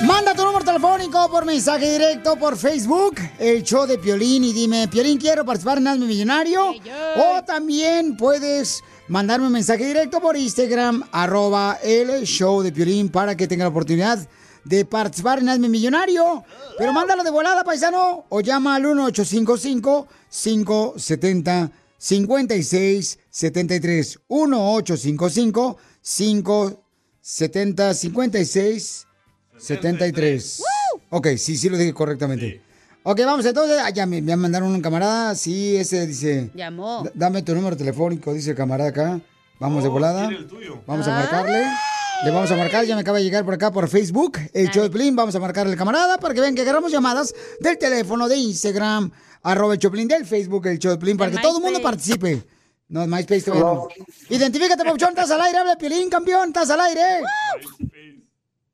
Manda tu número telefónico por mensaje directo por Facebook, el show de Piolín, y dime, Piolín, quiero participar en Hazme Millonario. O también puedes mandarme un mensaje directo por Instagram, arroba el show de Piolín, para que tenga la oportunidad de participar en Hazme Millonario. Pero mándalo de volada, paisano, o llama al 1855-570-5673. 1855-570-5673. 73. Ok, sí, sí lo dije correctamente. Ok, vamos entonces. Ah, ya me, me mandaron un camarada. Sí, ese dice. Llamó. "D- Dame tu número telefónico, dice el camarada acá. Vamos de volada. Vamos a marcarle. Le vamos a marcar, ya me acaba de llegar por acá por Facebook, el show de Piolín. Vamos a marcarle al camarada para que vean que agarramos llamadas del teléfono, de Instagram, arroba el Choplin, del Facebook, el Piolín, para que todo el mundo participe. No, MySpace todavía no. Identifícate, Pauchón, estás al aire, habla Piolín, campeón, estás al aire.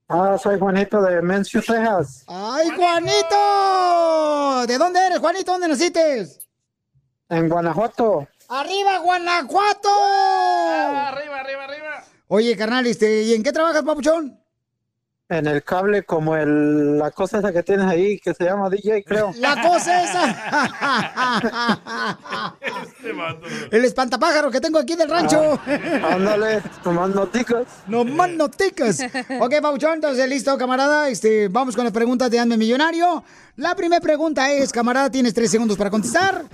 Ah, soy Juanito de Mansfield, Texas. ¡Ay, Juanito! ¿De dónde eres, Juanito? ¿Dónde naciste? En Guanajuato. ¡Arriba, Guanajuato! arriba, arriba, arriba. Oye, carnal, este, ¿y en qué trabajas, papuchón? En el cable, como el, la cosa esa que tienes ahí, que se llama DJ, creo. La cosa esa. El espantapájaro que tengo aquí del rancho. Ah, ándale, nomás noticas. No más noticas. Ok, Pauchón, entonces listo, camarada. Este, vamos con las preguntas de Hazme Millonario. La primera pregunta es, camarada, tienes tres segundos para contestar.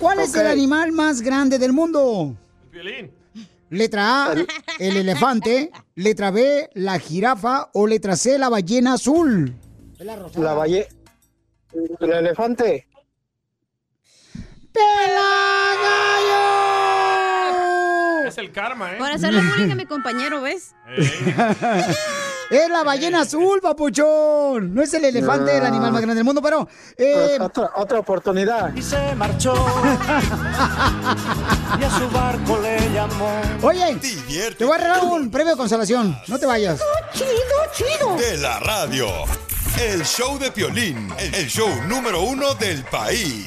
¿Cuál es el animal más grande del mundo? Violín. Letra A, el elefante. Letra B, la jirafa. O letra C, la ballena azul. La valle... El elefante. Es el karma, ¿eh? Por hacerle bullying a mi compañero, ¿ves? Es la ballena azul, papuchón. No es el elefante, el animal más grande del mundo, pero... eh, Otra, otra oportunidad. Y se marchó. (laughs) y a su barco le llamó. Oye, te voy a regalar un premio de consolación. No te vayas. Chido, chido. De la radio. El show de Piolín, el show número uno del país.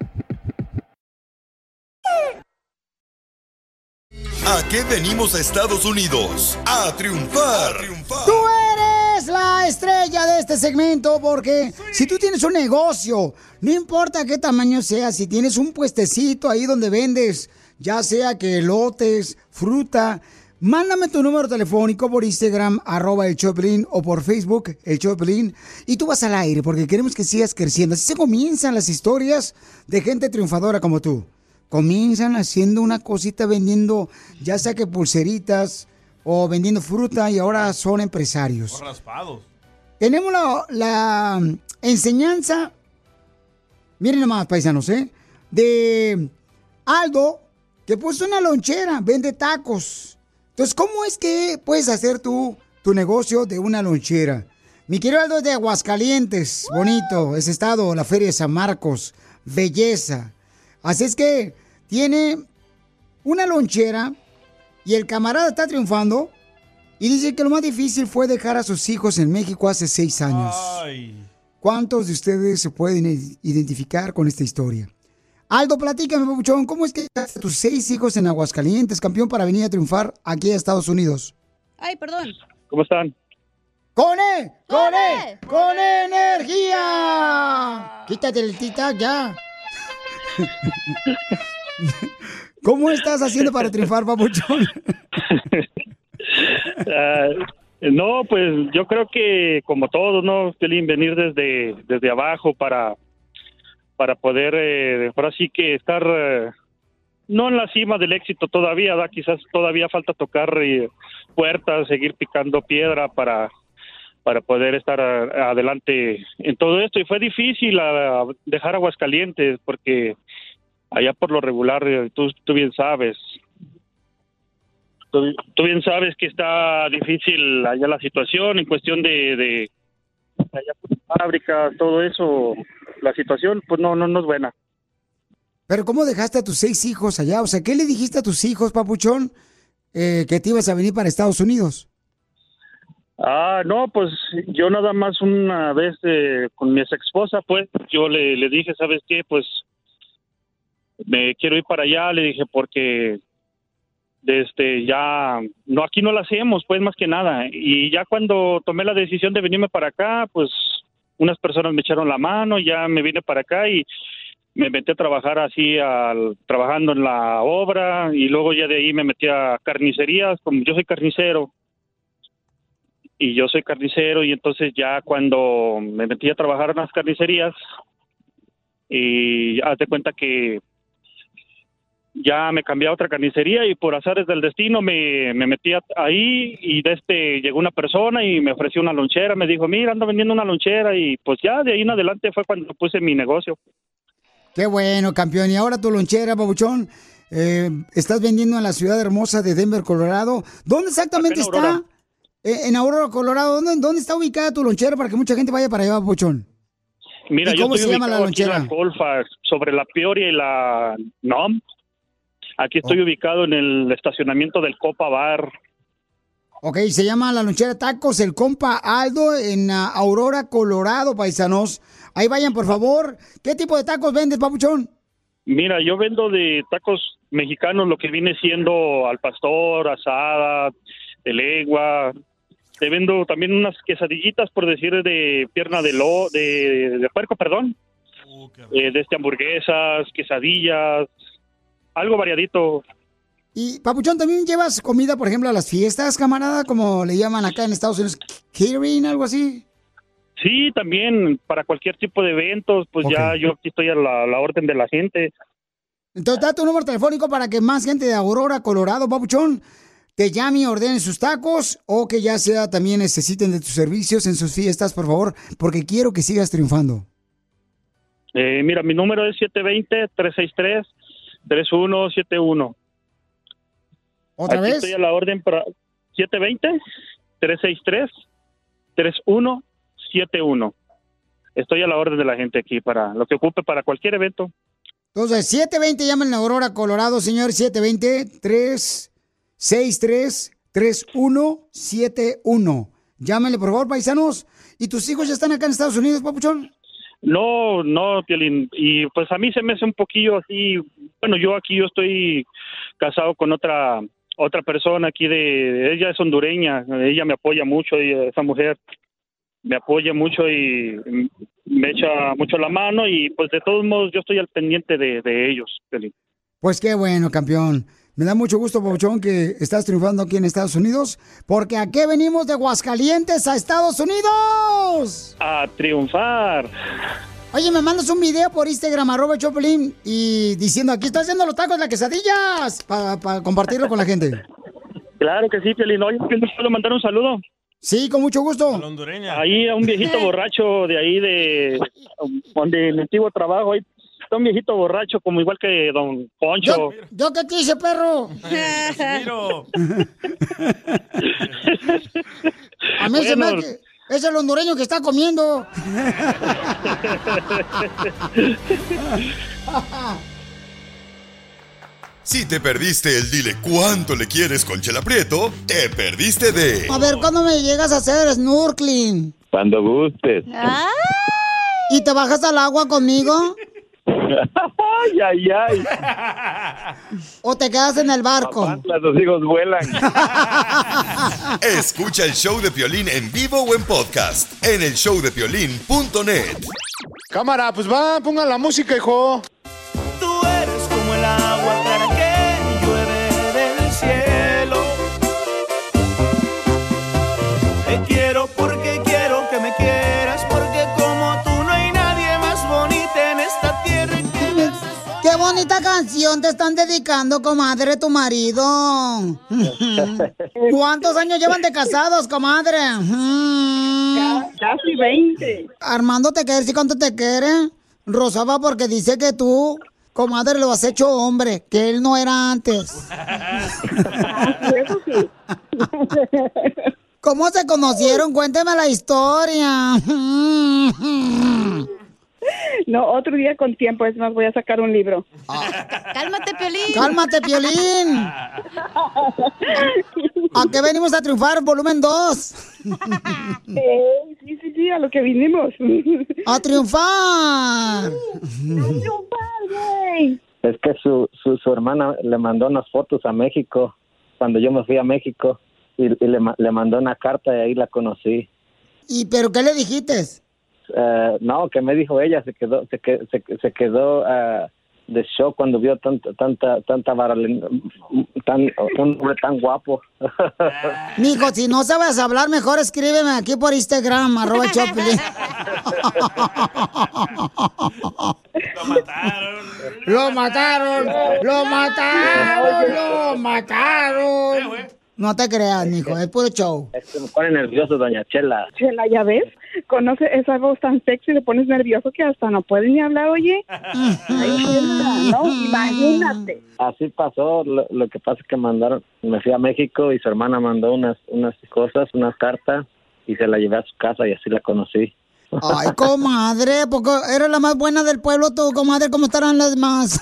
¿A qué venimos a Estados Unidos? A triunfar. Tú eres la estrella de este segmento porque si tú tienes un negocio, no importa qué tamaño sea, si tienes un puestecito ahí donde vendes, ya sea que elotes, fruta, mándame tu número telefónico por Instagram, arroba el Choplin, o por Facebook, el Choplin, y tú vas al aire porque queremos que sigas creciendo. Así se comienzan las historias de gente triunfadora como tú. Comienzan haciendo una cosita vendiendo, ya sea que pulseritas o vendiendo fruta y ahora son empresarios. Por raspados. Tenemos la, la enseñanza, miren nomás, paisanos, ¿eh? De Aldo, que puso una lonchera, vende tacos. Entonces, ¿cómo es que puedes hacer tú tu negocio de una lonchera? Mi querido Aldo es de Aguascalientes, bonito, ese estado, la Feria de San Marcos, belleza. Así es que tiene una lonchera y el camarada está triunfando y dice que lo más difícil fue dejar a sus hijos en México hace seis años. ¿Cuántos de ustedes se pueden identificar con esta historia? Aldo, platícame, Papuchón, ¿cómo es que dejaste a tus seis hijos en Aguascalientes, campeón, para venir a triunfar aquí a Estados Unidos? Ay, perdón. ¿Cómo están? ¡Con E! ¡Con E! ¡Con energía! Quítate el tic-tac ya. (laughs) (laughs) ¿Cómo estás haciendo para triunfar, papuchón? (laughs) Ah, no, pues yo creo que como todos, ¿no? Piolín, venir desde, desde abajo para, para poder, eh, ahora sí que estar, eh, no en la cima del éxito todavía, ¿da? quizás todavía falta tocar eh, puertas, seguir picando piedra para, para poder estar a- adelante en todo esto. Y fue difícil ah, dejar Aguascalientes porque allá por lo regular, eh, tú, tú bien sabes, tú, tú bien sabes que está difícil allá la situación en cuestión de, de allá por las fábricas, todo eso, la situación pues no, no, no es buena. Pero ¿cómo dejaste a tus seis hijos allá? O sea, ¿qué le dijiste a tus hijos, papuchón, eh, que te ibas a venir para Estados Unidos? Ah, no, pues yo nada más una vez eh, con mi ex esposa, pues yo le, le dije, ¿sabes qué? Pues me quiero ir para allá, le dije, porque este ya no aquí no lo hacemos, pues más que nada. Y ya cuando tomé la decisión de venirme para acá, pues unas personas me echaron la mano, ya me vine para acá y me metí a trabajar así, al, trabajando en la obra y luego ya de ahí me metí a carnicerías, como yo soy carnicero y yo soy carnicero y entonces ya cuando me metí a trabajar en las carnicerías y haz de cuenta que ya me cambié a otra carnicería y por azares del destino me, me metí ahí y de este llegó una persona y me ofreció una lonchera, me dijo, mira, ando vendiendo una lonchera y pues ya de ahí en adelante fue cuando puse mi negocio. Qué bueno, campeón. Y ahora tu lonchera, papuchón, eh, estás vendiendo en la ciudad hermosa de Denver, Colorado. ¿Dónde exactamente en está? Eh, en Aurora, Colorado. ¿Dónde, dónde está ubicada tu lonchera para que mucha gente vaya para allá, papuchón? Mira, ¿Y yo cómo estoy se llama la ubicado aquí en lonchera? la Colfax, sobre la Peoria y la NOM. Aquí estoy Oh. ubicado en el estacionamiento del Copa Bar. Ok, se llama la lonchera Tacos El Compa Aldo en ah, Aurora, Colorado, paisanos. Ahí vayan, por favor. ¿Qué tipo de tacos vendes, papuchón? Mira, yo vendo de tacos mexicanos lo que viene siendo al pastor, asada, de lengua. Te vendo también unas quesadillitas, por decir, de pierna de lo, de, de puerco, perdón. Eh, de este hamburguesas, quesadillas, algo variadito. Y, papuchón, ¿también llevas comida, por ejemplo, a las fiestas, camarada? Como le llaman acá en Estados Unidos, catering, algo así. Sí, también para cualquier tipo de eventos, pues ya yo aquí estoy a la, la orden de la gente. Entonces, da tu número telefónico para que más gente de Aurora, Colorado, papuchón, te llame y ordenen sus tacos o que ya sea también necesiten de tus servicios en sus fiestas, por favor, porque quiero que sigas triunfando. Eh, mira, mi número es 720-363-3171. ¿Otra Aquí vez? Estoy a la orden para 720-363-3171. Estoy a la orden de la gente aquí para lo que ocupe para cualquier evento. Entonces, 720, llamen a Aurora, Colorado, señor, 720-363-3171. Llámenle, por favor, paisanos. ¿Y tus hijos ya están acá en Estados Unidos, papuchón? No, no, Piolín. Y pues a mí se me hace un poquillo así. Bueno, yo aquí yo estoy casado con otra otra persona aquí de ella es hondureña, ella me apoya mucho y esa mujer me apoya mucho y me echa mucho la mano y pues de todos modos yo estoy al pendiente de, de ellos, Piolín. Pues qué bueno, campeón. Me da mucho gusto, Papuchón, que estás triunfando aquí en Estados Unidos, porque aquí venimos de Aguascalientes a Estados Unidos. A triunfar. Oye, me mandas un video por Instagram, arroba Choplin, y diciendo, aquí estoy haciendo los tacos, las quesadillas, para compartirlo con la gente. (laughs) Claro que sí, Piolín. Oye, ¿quién nos puede mandar un saludo? Sí, con mucho gusto. Ahí a un viejito (laughs) borracho de ahí de donde mi antiguo trabajo, ahí está un viejito borracho como igual que don Poncho. ¿Yo qué te hice, perro? (laughs) A mí se me hace es el hondureño que está comiendo. Si te perdiste el dile cuánto le quieres con Chela Prieto, te perdiste de A ver, ¿cuándo me llegas a hacer snorkeling? Cuando gustes. ¿Y te bajas al agua conmigo? (laughs) ay, ay, ay. (laughs) ¿O te quedas en el barco? Los hijos vuelan. (laughs) Escucha el show de Piolín en vivo o en podcast en el showdepiolín.net. Cámara, pues va, pongan la música, hijo. Tú eres como el agua canción te están dedicando, comadre, tu marido? (laughs) ¿Cuántos años llevan de casados, comadre? Casi 20. Armando te quiere, ¿sí cuánto te quiere? Rosaba porque dice que tú, comadre, lo has hecho hombre, que él no era antes. Eso sí. ¿Cómo se conocieron? Cuénteme la historia. (laughs) No, otro día con tiempo, es más, voy a sacar un libro. (laughs) Cálmate, Piolín. Cálmate, Piolín. ¿A qué venimos a triunfar? Volumen 2. Eh, sí, sí, sí, a lo que vinimos. ¡A triunfar! Es que su, su, su hermana le mandó unas fotos a México cuando yo me fui a México y, y le, le mandó una carta y ahí la conocí. ¿Y pero qué le dijiste? Eh, no, que me dijo ella, se quedó, se, que- se, se quedó ah, de shock cuando vio tanta, tanta, tanta tan, un hombre tan guapo. (laughs) Mijo, si no sabes hablar, mejor escríbeme aquí por Instagram, arroba Choplin. Lo mataron, (laughs) lo mataron, lo mataron. No te creas, mijo, es puro show. Es que me pone nervioso, doña Chela. Chela, ¿ya ves? Conoce esa voz tan sexy, le pones nervioso que hasta no puedes ni hablar, oye. Imagínate. Así pasó, lo, lo que pasa es que mandaron, me fui a México y su hermana mandó unas, unas cosas, unas cartas y se la llevé a su casa y así la conocí. Ay, comadre, porque eres la más buena del pueblo, tú, comadre, ¿cómo estarán las demás?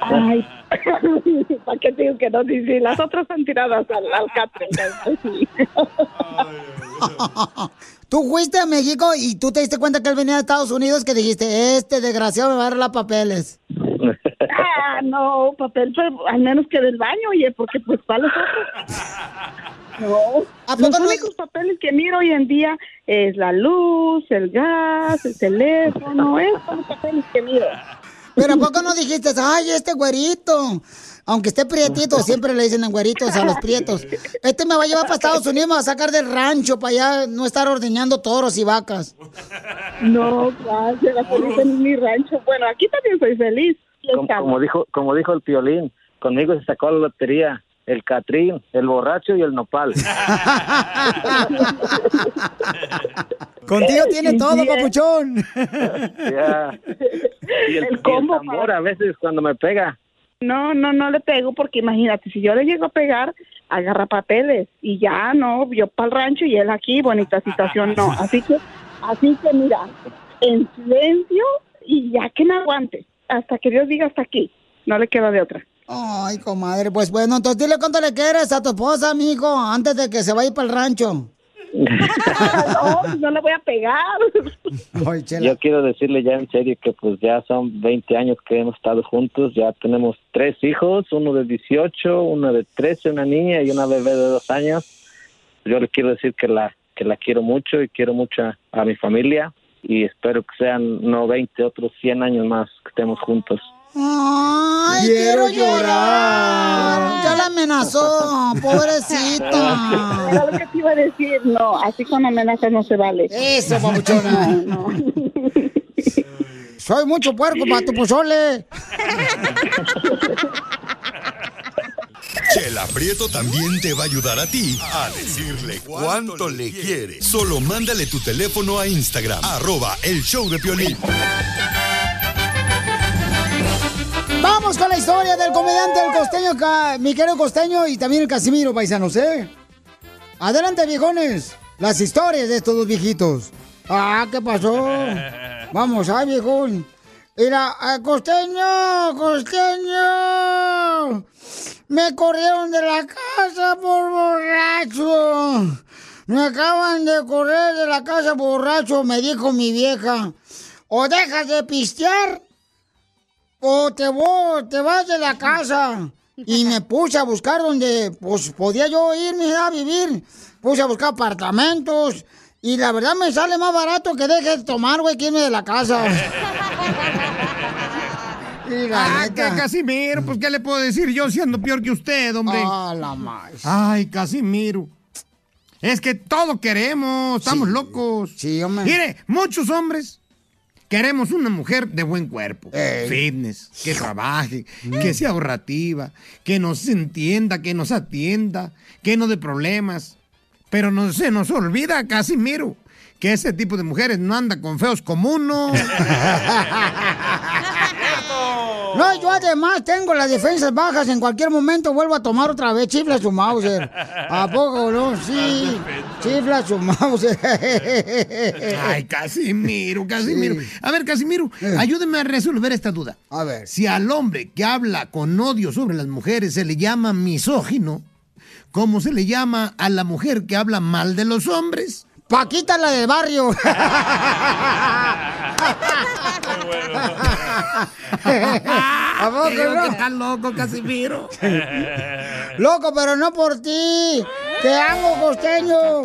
Ay, (laughs) ¿para qué te digo que no? Sí, sí, las otras están tiradas al, al catre. (laughs) Tú fuiste a México y tú te diste cuenta que él venía de Estados Unidos que dijiste, este desgraciado me va a dar las papeles. Ah, no, papel, pues, al menos que del baño, oye, porque pues para (laughs) los otros. No, los únicos papeles que miro hoy en día es la luz, el gas, el teléfono, esos son los papeles que miro. Pero ¿a poco no dijiste, ay, este güerito? Aunque esté prietito, (laughs) siempre le dicen güeritos a los prietos. Este me va a llevar para Estados Unidos, me va a sacar del rancho para allá no estar ordeñando toros y vacas. No, gracias, la feliz en mi rancho. Bueno, aquí también soy feliz. Como, como dijo, como dijo el piolín, conmigo se sacó la lotería, el Catrín, el borracho y el nopal. (laughs) Contigo tiene todo, papuchón. (laughs) (laughs) Y el, y el tambor a veces cuando me pega. No, no, no le pego porque imagínate, si yo le llego a pegar, agarra papeles y ya, no, yo para el rancho y él aquí, bonita situación, no. Así que, así que mira, en silencio y ya que no aguante, hasta que Dios diga hasta aquí, no le queda de otra. Ay, comadre, pues bueno, entonces dile cuánto le quieres a tu esposa, amigo, antes de que se vaya para el rancho. (laughs) no, no le voy a pegar. (laughs) Yo quiero decirle ya en serio que pues ya son 20 años que hemos estado juntos, ya tenemos tres hijos, uno de 18, uno de 13, una niña y una bebé de dos años. Yo le quiero decir que la que la quiero mucho y quiero mucho a, a mi familia y espero que sean no 20, otros 100 años más que estemos juntos. Ay, quiero, llorar. Ya la amenazó, (laughs) pobrecita. Era lo que te iba a decir, no, así con amenazas no se vale. Eso, papuchona. (laughs) Soy mucho puerco para tu pozole. (laughs) Chela Prieto también te va a ayudar a ti a decirle cuánto le quiere. Solo mándale tu teléfono a Instagram, arroba el show de Piolín. Vamos con la historia del comediante el costeño, mi querido costeño y también el Casimiro, paisanos, ¿eh? Adelante, viejones. Las historias de estos dos viejitos. Ah, ¿qué pasó? (laughs) Vamos, ay, viejón. Mira, ah, costeño, costeño. Me corrieron de la casa por borracho. Me acaban de correr de la casa borracho, me dijo mi vieja. O dejas de pistear o te, voy, te vas de la casa. Y me (laughs) puse a buscar donde pues, podía yo irme a vivir. Puse a buscar apartamentos. Y la verdad me sale más barato que deje de tomar, güey, que irme de la casa. (laughs) Y la Ah, neta. Casimiro, pues ¿qué le puedo decir yo siendo peor que usted, hombre? Ah, la más. Ay, Casimiro. Es que todo queremos, estamos locos. Sí, hombre. Mire, muchos hombres Queremos una mujer de buen cuerpo, fitness, que trabaje, que sea ahorrativa, que nos entienda, que nos atienda, que no dé problemas. Pero no se nos olvida, Casimiro, que ese tipo de mujeres no anda con feos como uno. (laughs) No, yo además tengo las defensas bajas. En cualquier momento vuelvo a tomar otra vez. Chifla su Mauser. ¿A poco no? Sí. Chifla su Mauser. Ay, Casimiro, Casimiro. A ver, Casimiro, ayúdeme a resolver esta duda. A ver. Si al hombre que habla con odio sobre las mujeres se le llama misógino, ¿cómo se le llama a la mujer que habla mal de los hombres? Paquita la del barrio. (laughs) ¿A poco Creo no? que estás loco, Casimiro. (laughs) Loco, pero no por ti. Te amo, costeño.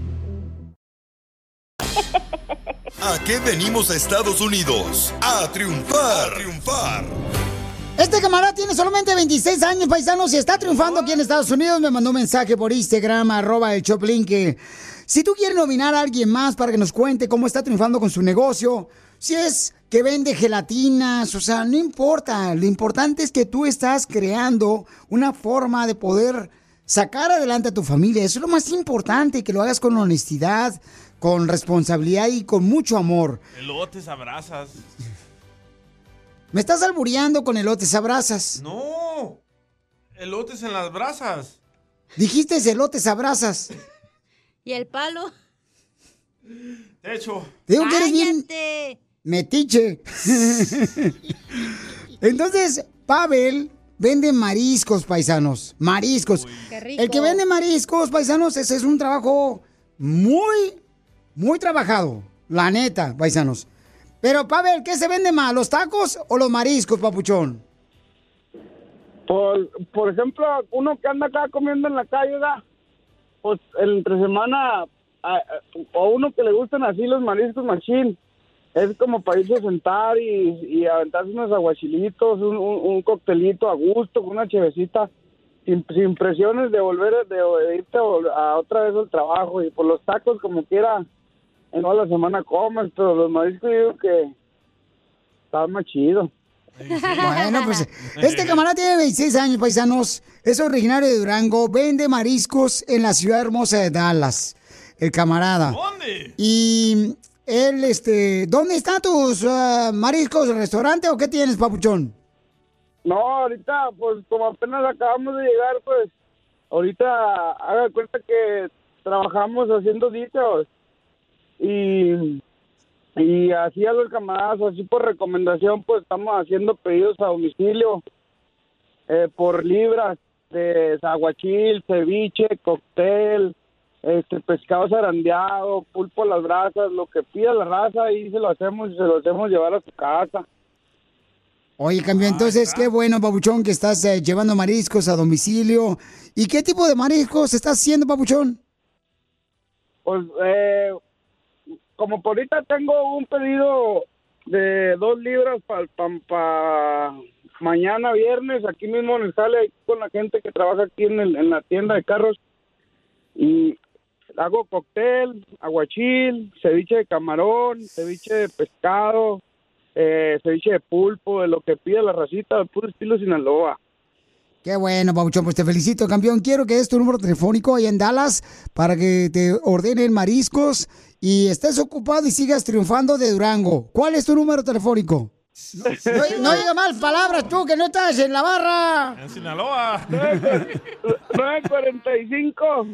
(laughs) ¿A qué venimos a Estados Unidos? A triunfar. Triunfar. Este camarada tiene solamente 26 años, paisanos, y está triunfando aquí en Estados Unidos. Me mandó un mensaje por Instagram, arroba el Choplin, que si tú quieres nominar a alguien más para que nos cuente cómo está triunfando con su negocio, si es que vende gelatinas, o sea, no importa. Lo importante es que tú estás creando una forma de poder sacar adelante a tu familia. Eso es lo más importante, que lo hagas con honestidad, con responsabilidad y con mucho amor. Elotes, abrazas. Me estás albureando con elotes abrazas. No. Elotes en las brasas. Dijiste elotes abrazas. (laughs) ¿Y el palo? De hecho. Te digo que eres bien metiche. (laughs) Entonces, Pavel vende mariscos, paisanos. Mariscos. Qué rico. El que vende mariscos, paisanos, ese es un trabajo muy, muy trabajado. La neta, paisanos. Pero, Pavel, ¿qué se vende más? ¿Los tacos o los mariscos, papuchón? Por, por ejemplo, uno que anda acá comiendo en la calle, ¿verdad? pues entre semana, a- a- o uno que le gustan así los mariscos machín, es como para irse a sentar y, y aventarse unos aguachilitos, un, un, un coctelito a gusto, con una chevecita, sin, sin presiones de volver, a- de, de irte a, a otra vez al trabajo. Y por los tacos, como quiera, en toda la semana comes, pero los mariscos digo que está más chido. Bueno, pues este camarada tiene 26 años, paisanos. Es originario de Durango, vende mariscos en la ciudad hermosa de Dallas. El camarada. ¿Dónde? Y él, este, ¿dónde están tus ah, mariscos? ¿Restaurante o qué tienes, papuchón? No, ahorita, pues como apenas acabamos de llegar, pues ahorita haga cuenta que trabajamos haciendo details y, y así a los camaradas, así por recomendación, pues estamos haciendo pedidos a domicilio eh, por libras de aguachil, ceviche, cóctel, este pescado zarandeado, pulpo a las brasas, lo que pida la raza y se lo hacemos y se lo hacemos llevar a su casa. Oye, cambio, entonces, qué bueno, papuchón, que estás eh, llevando mariscos a domicilio. ¿Y qué tipo de mariscos estás haciendo, papuchón? Pues, eh, como por ahorita tengo un pedido de dos libras para mañana viernes, aquí mismo en el sale, ahí con la gente que trabaja aquí en, el- en la tienda de carros. Y hago cóctel, aguachil, ceviche de camarón, ceviche de pescado, eh, ceviche de pulpo, de lo que pida la racita, de puro estilo Sinaloa. Qué bueno, Pabuchón, pues te felicito, campeón. Quiero que es tu número telefónico ahí en Dallas para que te ordenen mariscos y estés ocupado y sigas triunfando de Durango. ¿Cuál es tu número telefónico? No, no diga mal palabras tú, que no estás en la barra. En Sinaloa. (laughs) 945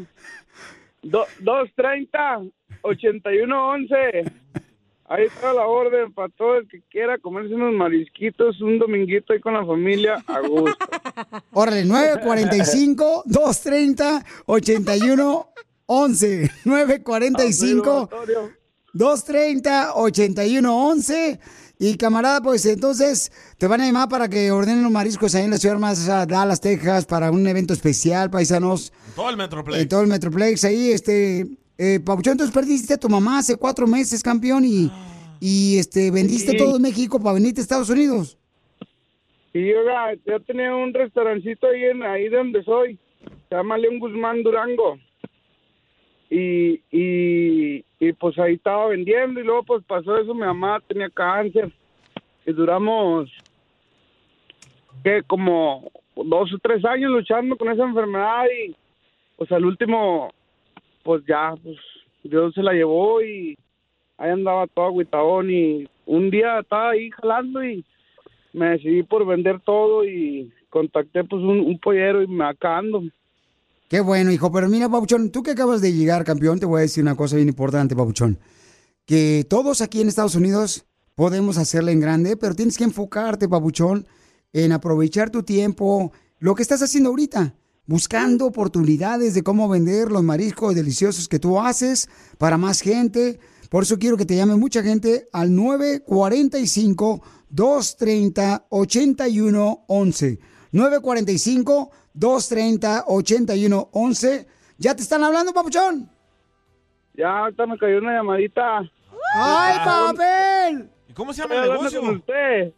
do- 230 8111 Ahí está la orden para todo el que quiera comerse unos marisquitos un dominguito ahí con la familia a gusto. (laughs) Órale, 945-230-8111. 945-230-8111. Y camarada, pues entonces te van a llamar para que ordenen los mariscos ahí en la ciudad más a Dallas, Texas, para un evento especial, paisanos. Todo el Metroplex. En todo el Metroplex, ahí, este, eh, Papuchón, entonces perdiste a tu mamá hace cuatro meses, campeón, y, y este, vendiste Sí. todo México para venirte a Estados Unidos. Y yo, ya- yo tenía un restaurancito ahí, en, ahí donde soy, se llama León Guzmán Durango. Y, y, y pues ahí estaba vendiendo y luego pues pasó eso, mi mamá tenía cáncer y duramos, que Como dos o tres años luchando con esa enfermedad y pues al último, pues ya, pues Dios se la llevó y ahí andaba todo agüitadón y un día estaba ahí jalando y me decidí por vender todo y contacté pues un, pollero y me acá ando. Qué bueno, hijo. Pero mira, Pabuchón, tú que acabas de llegar, campeón, te voy a decir una cosa bien importante, Pabuchón. Que todos aquí en Estados Unidos podemos hacerle en grande, pero tienes que enfocarte, Pabuchón, en aprovechar tu tiempo, lo que estás haciendo ahorita, buscando oportunidades de cómo vender los mariscos deliciosos que tú haces para más gente. Por eso quiero que te llame mucha gente al 945-230-8111. 945-230-8111. ¿Ya te están hablando, papuchón? Ya, ahorita me cayó una llamadita. ¡Ay, papel! ¿Y cómo se llama el negocio? Con usted.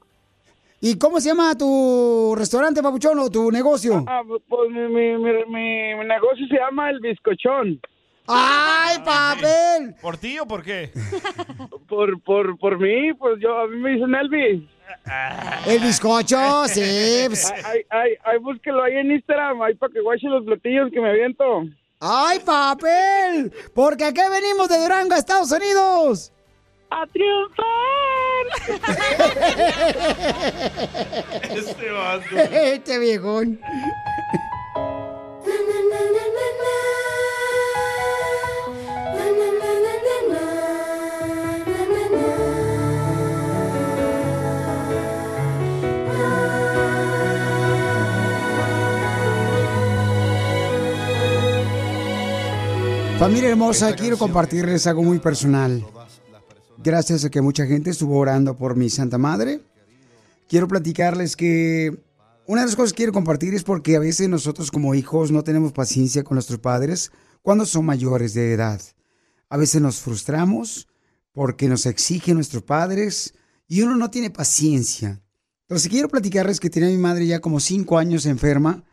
¿Y cómo se llama tu restaurante, papuchón, o tu negocio? Ah, pues mi, mi, mi, negocio se llama El Bizcochón. ¡Ay, papel! ¿Por ti o por qué? (laughs) Por, por, por mí, pues yo, a mí me dicen Elvis. El bizcocho, sí. pues. Ay, ay, ay, ay, búsquelo ahí en Instagram, ahí para que guache los platillos que me aviento. ¡Ay, papel! Porque aquí venimos de Durango, Estados Unidos. ¡A triunfar! Este vato. este viejón. Familia hermosa, quiero compartirles algo muy personal. Gracias a que mucha gente estuvo orando por mi Santa Madre. Quiero platicarles que una de las cosas que quiero compartir es porque a veces nosotros como hijos no tenemos paciencia con nuestros padres cuando son mayores de edad. A veces nos frustramos porque nos exigen nuestros padres y uno no tiene paciencia. Entonces quiero platicarles que tenía mi madre ya como cinco años enferma.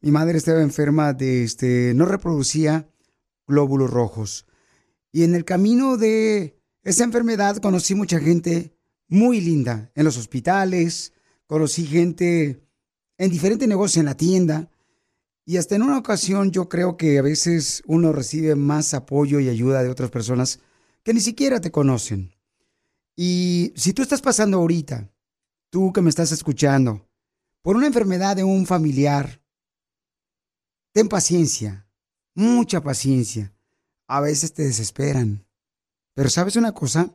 Mi madre estaba enferma de este, no reproducía glóbulos rojos. Y en el camino de esa enfermedad conocí mucha gente muy linda en los hospitales, conocí gente en diferentes negocios en la tienda. Y hasta en una ocasión yo creo que a veces uno recibe más apoyo y ayuda de otras personas que ni siquiera te conocen. Y si tú estás pasando ahorita, tú que me estás escuchando, por una enfermedad de un familiar, ten paciencia, mucha paciencia. A veces te desesperan. Pero sabes una cosa,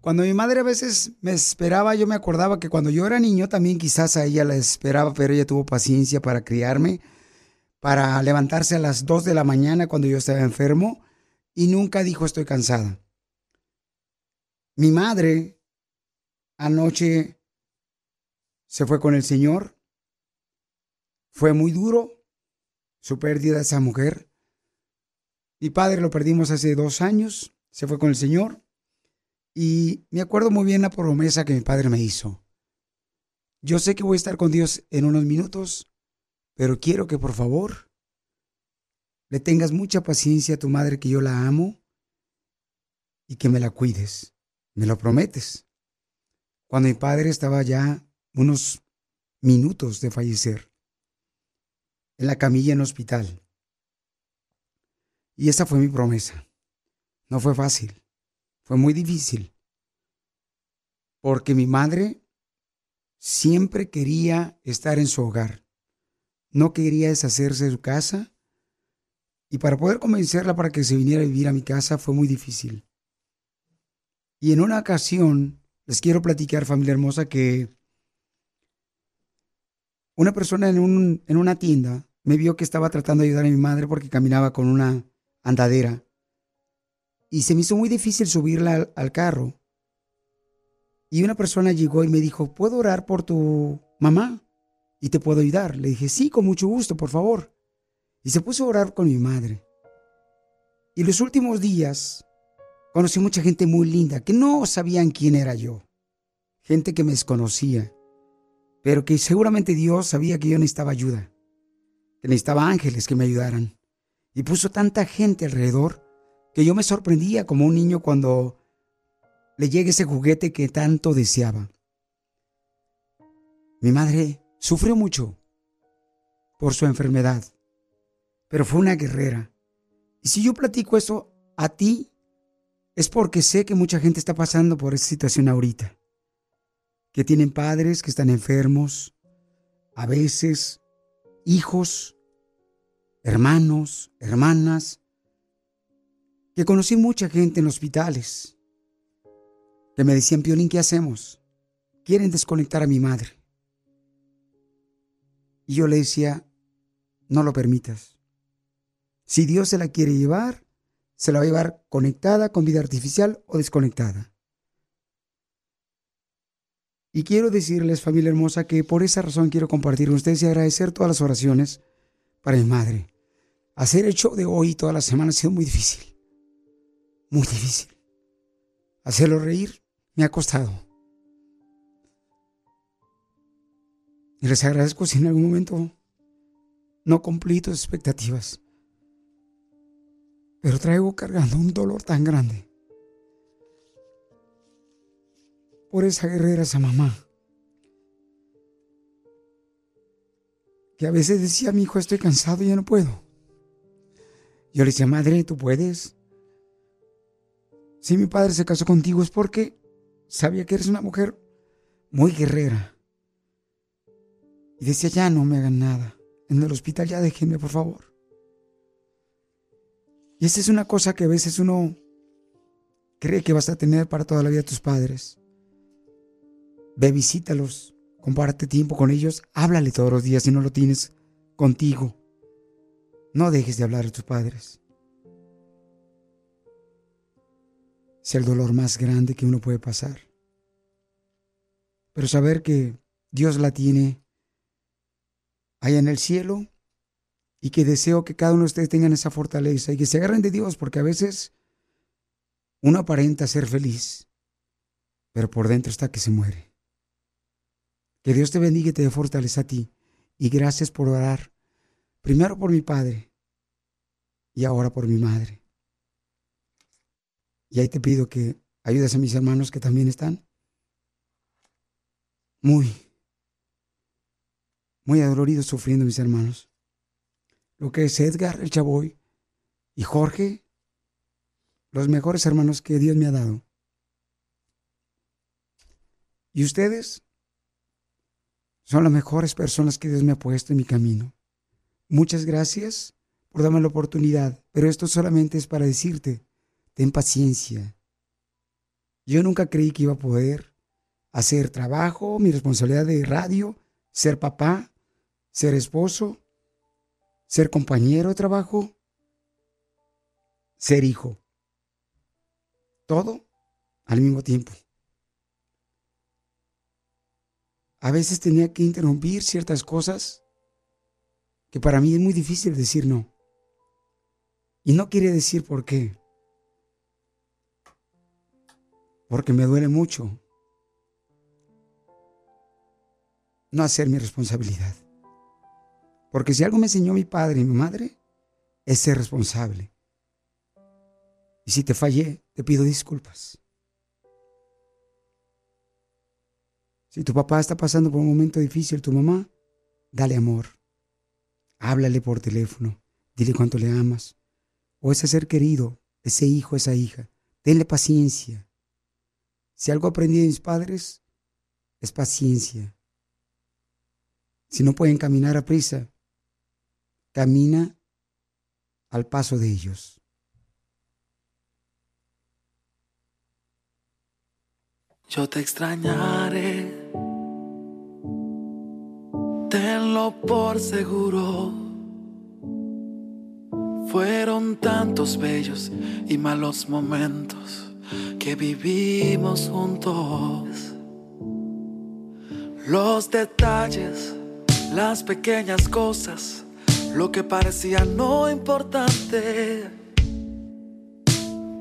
cuando mi madre a veces me esperaba, yo me acordaba que cuando yo era niño también quizás a ella la esperaba, pero ella tuvo paciencia para criarme, para levantarse a las 2 de la mañana cuando yo estaba enfermo y nunca dijo estoy cansada. Mi madre anoche se fue con el Señor. Fue muy duro su pérdida de esa mujer. Mi padre lo perdimos hace dos años, se fue con el Señor. Y me acuerdo muy bien la promesa que mi padre me hizo. Yo sé que voy a estar con Dios en unos minutos, pero quiero que por favor le tengas mucha paciencia a tu madre que yo la amo y que me la cuides. ¿Me lo prometes? Cuando mi padre estaba ya unos minutos de fallecer. en la camilla en el hospital. Y esa fue mi promesa. No fue fácil, fue muy difícil. Porque mi madre siempre quería estar en su hogar. No quería deshacerse de su casa. Y para poder convencerla para que se viniera a vivir a mi casa fue muy difícil. Y en una ocasión, les quiero platicar, familia hermosa, que una persona en, un, en una tienda me vio que estaba tratando de ayudar a mi madre porque caminaba con una andadera. Y se me hizo muy difícil subirla al, carro. Y una persona llegó y me dijo, ¿puedo orar por tu mamá? ¿Y te puedo ayudar? Le dije, sí, con mucho gusto, por favor. Y se puso a orar con mi madre. Y los últimos días conocí mucha gente muy linda que no sabían quién era yo. Gente que me desconocía. Pero que seguramente Dios sabía que yo necesitaba ayuda. Que necesitaba ángeles que me ayudaran. Y puso tanta gente alrededor que yo me sorprendía como un niño cuando le llegue ese juguete que tanto deseaba. Mi madre sufrió mucho por su enfermedad, pero fue una guerrera. Y si yo platico eso a ti, es porque sé que mucha gente está pasando por esa situación ahorita. Que tienen padres que están enfermos, a veces hijos, hermanos, hermanas, que conocí mucha gente en hospitales, que me decían, Piolín, ¿qué hacemos? Quieren desconectar a mi madre. Y yo le decía, no lo permitas. Si Dios se la quiere llevar, se la va a llevar conectada con vida artificial o desconectada. Y quiero decirles, familia hermosa, que por esa razón quiero compartir con ustedes y agradecer todas las oraciones para mi madre. Hacer el show de hoy toda la semana ha sido muy difícil. Muy difícil. Hacerlo reír me ha costado. Y les agradezco si en algún momento no cumplí tus expectativas. Pero traigo cargando un dolor tan grande. Por esa guerrera, esa mamá. Que a veces decía, mi hijo, estoy cansado y ya no puedo. Yo le decía, madre, tú puedes. Si mi padre se casó contigo es porque sabía que eres una mujer muy guerrera. Y decía, ya no me hagan nada. En el hospital ya déjenme, por favor. Y esa es una cosa que a veces uno cree que vas a tener para toda la vida tus padres. Ve, visítalos, comparte tiempo con ellos, háblale todos los días si no lo tienes contigo. No dejes de hablar a tus padres. Es el dolor más grande que uno puede pasar. Pero saber que Dios la tiene allá en el cielo y que deseo que cada uno de ustedes tengan esa fortaleza y que se agarren de Dios porque a veces uno aparenta ser feliz, pero por dentro está que se muere. Que Dios te bendiga y te dé fortaleza a ti. Y gracias por orar, primero por mi padre y ahora por mi madre. Y ahí te pido que ayudes a mis hermanos que también están muy, muy adoloridos sufriendo mis hermanos. Lo que es Edgar, el Chavoy, y Jorge, los mejores hermanos que Dios me ha dado. Y ustedes son las mejores personas que Dios me ha puesto en mi camino. Muchas gracias por darme la oportunidad, pero esto solamente es para decirte, ten paciencia. Yo nunca creí que iba a poder hacer trabajo, mi responsabilidad de radio, ser papá, ser esposo, ser compañero de trabajo, ser hijo. Todo al mismo tiempo. A veces tenía que interrumpir ciertas cosas que para mí es muy difícil decir no. Y no quiere decir por qué. Porque me duele mucho no hacer mi responsabilidad. Porque si algo me enseñó mi padre y mi madre, es ser responsable. Y si te fallé, te pido disculpas. Si tu papá está pasando por un momento difícil, tu mamá, dale amor. háblale por teléfono, dile cuánto le amas. O ese ser querido, ese hijo, esa hija, denle paciencia. Si algo aprendí de mis padres, es paciencia. Si no pueden caminar a prisa, camina al paso de ellos. Yo te extrañaré, tenlo por seguro. Fueron tantos bellos y malos momentos que vivimos juntos. Los detalles, las pequeñas cosas, lo que parecía no importante,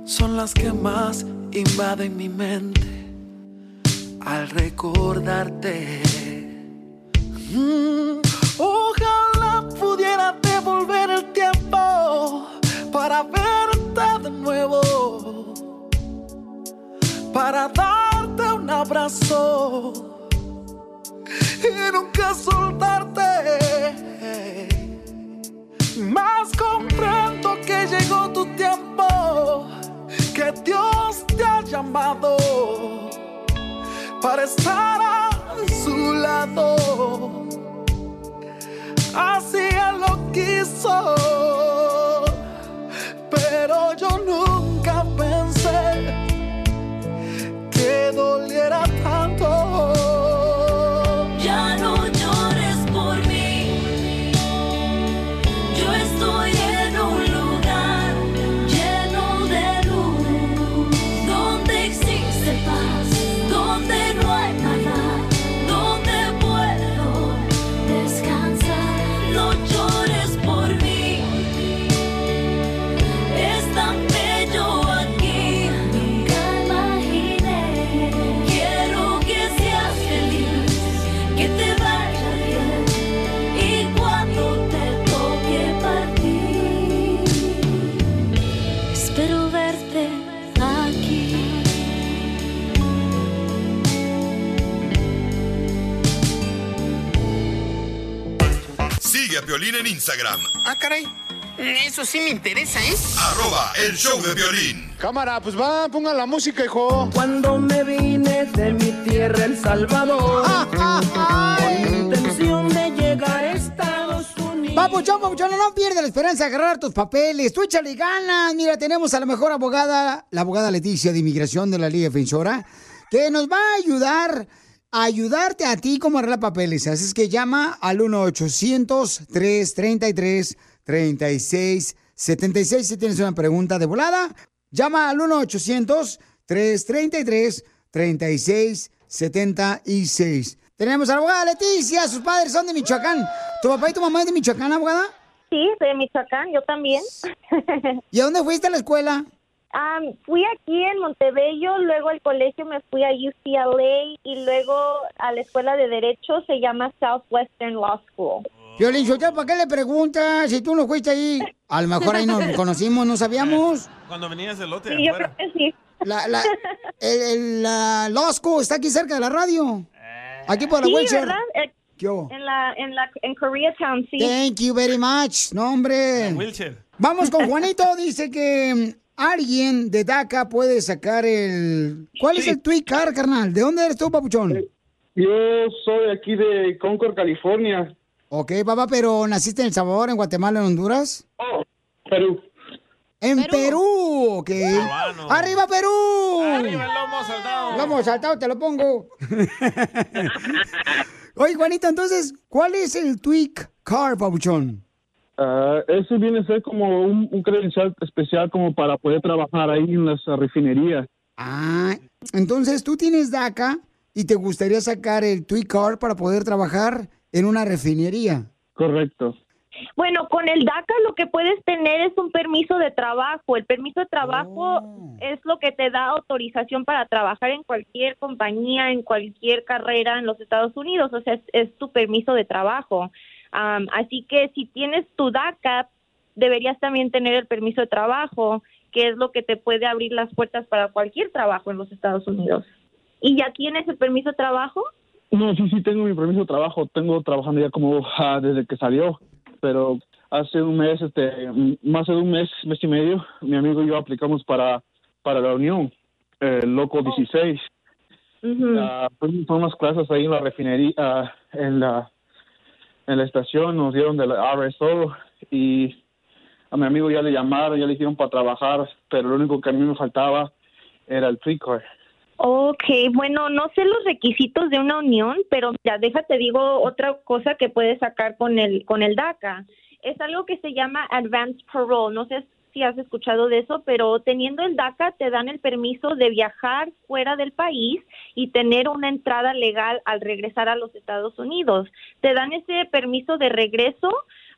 son las que más invaden mi mente al recordarte. Mm, ojalá para darte un abrazo y nunca soltarte. Más comprendo que llegó tu tiempo, que Dios te ha llamado para estar a su lado. Así él lo quiso, pero yo nunca pensé doliera Piolín en Instagram, Ah, caray. Eso sí me interesa, ¿eh? arroba el show de violín. Cámara, pues va, pongan la música, hijo. Cuando me vine de mi tierra, El Salvador, (laughs) con intención de llegar a Estados Unidos. Papuchón, papuchón, no pierdas la esperanza de agarrar tus papeles. Tú échale ganas. Mira, tenemos a la mejor abogada, la abogada Leticia de Inmigración de la Liga Defensora, que nos va a ayudar a ayudarte a ti como arreglar papeles. Así es que llama al 1-800-333-3676. Si tienes una pregunta de volada, llama al 1-800-333-3676. Tenemos a la abogada Leticia, sus padres son de Michoacán. ¿Tu papá y tu mamá es de Michoacán, abogada? Sí, de Michoacán, yo también. ¿Y a dónde fuiste a la escuela? Am, fui aquí en Montebello, luego al colegio me fui a UCLA y luego a la escuela de Derecho, se llama Southwestern Law School. Violín Sotelo, ¿para qué le preguntas si tú no fuiste ahí? A lo mejor ahí nos (laughs) conocimos, no sabíamos. Cuando venías del lote Sí, yo creo que sí. La, la, el, el- la Law School está aquí cerca de la radio. Aquí por la Sí, Wilshire. ¿verdad? Eh, ¿Qué hubo? En la, en la, en Koreatown, sí. Thank you very much. No, hombre. Wilshire. Vamos con Juanito. Dice que alguien de DACA puede sacar el... ¿Cuál es el tweet car, carnal? ¿De dónde eres tú, papuchón? Yo soy aquí de Concord, California. Ok, papá, pero ¿naciste en El Salvador, en Guatemala, en Honduras? Perú. En Perú, ok. ¡Arriba, Perú! ¡Arriba el lomo saltado! Lomo saltado, te lo pongo. (laughs) Oye, Juanito, entonces, ¿cuál es el tweak car, papuchón? Ah, eso viene a ser como un, un credencial especial como para poder trabajar ahí en las refinerías. Ah, entonces tú tienes DACA y te gustaría sacar el tweak car para poder trabajar en una refinería. Correcto. Bueno, con el DACA lo que puedes tener es un permiso de trabajo. El permiso de trabajo Oh. es lo que te da autorización para trabajar en cualquier compañía, en cualquier carrera en los Estados Unidos. O sea, es, es tu permiso de trabajo. Am, así que si tienes tu DACA, deberías también tener el permiso de trabajo, que es lo que te puede abrir las puertas para cualquier trabajo en los Estados Unidos. ¿Y ya tienes el permiso de trabajo? No, sí, sí, tengo mi permiso de trabajo. Tengo trabajando ya como ah, desde que salió. pero hace un mes, este, m- más de un mes, mes y medio, mi amigo y yo aplicamos para, para la Unión, el Loco 16. Ah, fuimos a unas clases ahí en la refinería, ah, en la en la estación, nos dieron de la RSO y a mi amigo ya le llamaron, ya le dijeron para trabajar, pero lo único que a mí me faltaba era el pre-card. Ok, bueno, no sé los requisitos de una unión, pero ya déjate digo otra cosa que puedes sacar con el con el DACA. Es algo que se llama advance parole. No sé si has escuchado de eso, pero teniendo el DACA te dan el permiso de viajar fuera del país y tener una entrada legal al regresar a los Estados Unidos. Te dan ese permiso de regreso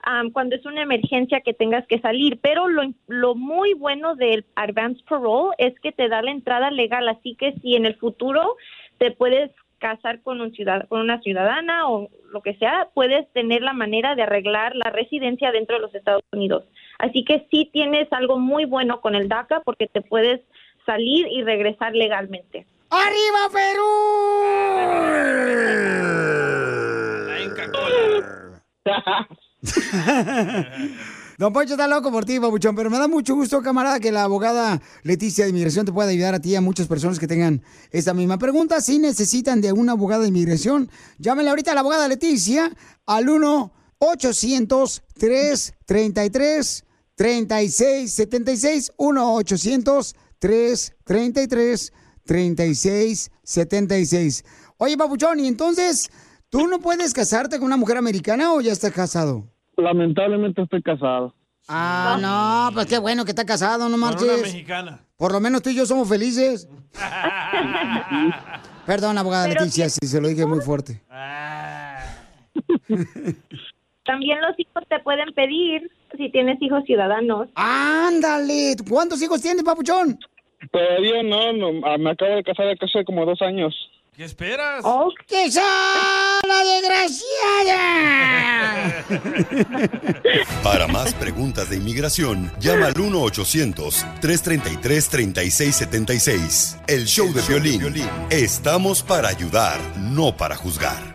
am, cuando es una emergencia que tengas que salir, pero lo, lo muy bueno del advance parole es que te da la entrada legal, así que si en el futuro te puedes casar con un ciudad con una ciudadana o lo que sea, puedes tener la manera de arreglar la residencia dentro de los Estados Unidos. Así que sí tienes algo muy bueno con el DACA porque te puedes salir y regresar legalmente. ¡Arriba (laughs) Don Poncho está loco por ti, babuchón, pero me da mucho gusto, camarada, que la abogada Leticia de Inmigración te pueda ayudar a ti y a muchas personas que tengan esta misma pregunta. Si necesitan de una abogada de inmigración, llámenle ahorita a la abogada Leticia al 1-800-333-3676. 1-800-333-3676. Oye, babuchón, ¿y entonces tú no puedes casarte con una mujer americana o ya estás casado? Lamentablemente estoy casado. Ah, no, pues qué bueno que está casado, no Con una marches. mexicana. Por lo menos tú y yo somos felices. (laughs) Perdón, abogada Pero Leticia, si se lo dije muy fuerte. (laughs) También los hijos te pueden pedir si tienes hijos ciudadanos. Ándale, ¿cuántos hijos tienes, papuchón? Todavía no, no, ah, me acabo de casar hace como dos años. ¿Qué esperas? ¡Oh, qué la desgraciada! (laughs) Para más preguntas de inmigración, llama al 1-800-333-3676. El show de violín. Estamos para ayudar, no para juzgar.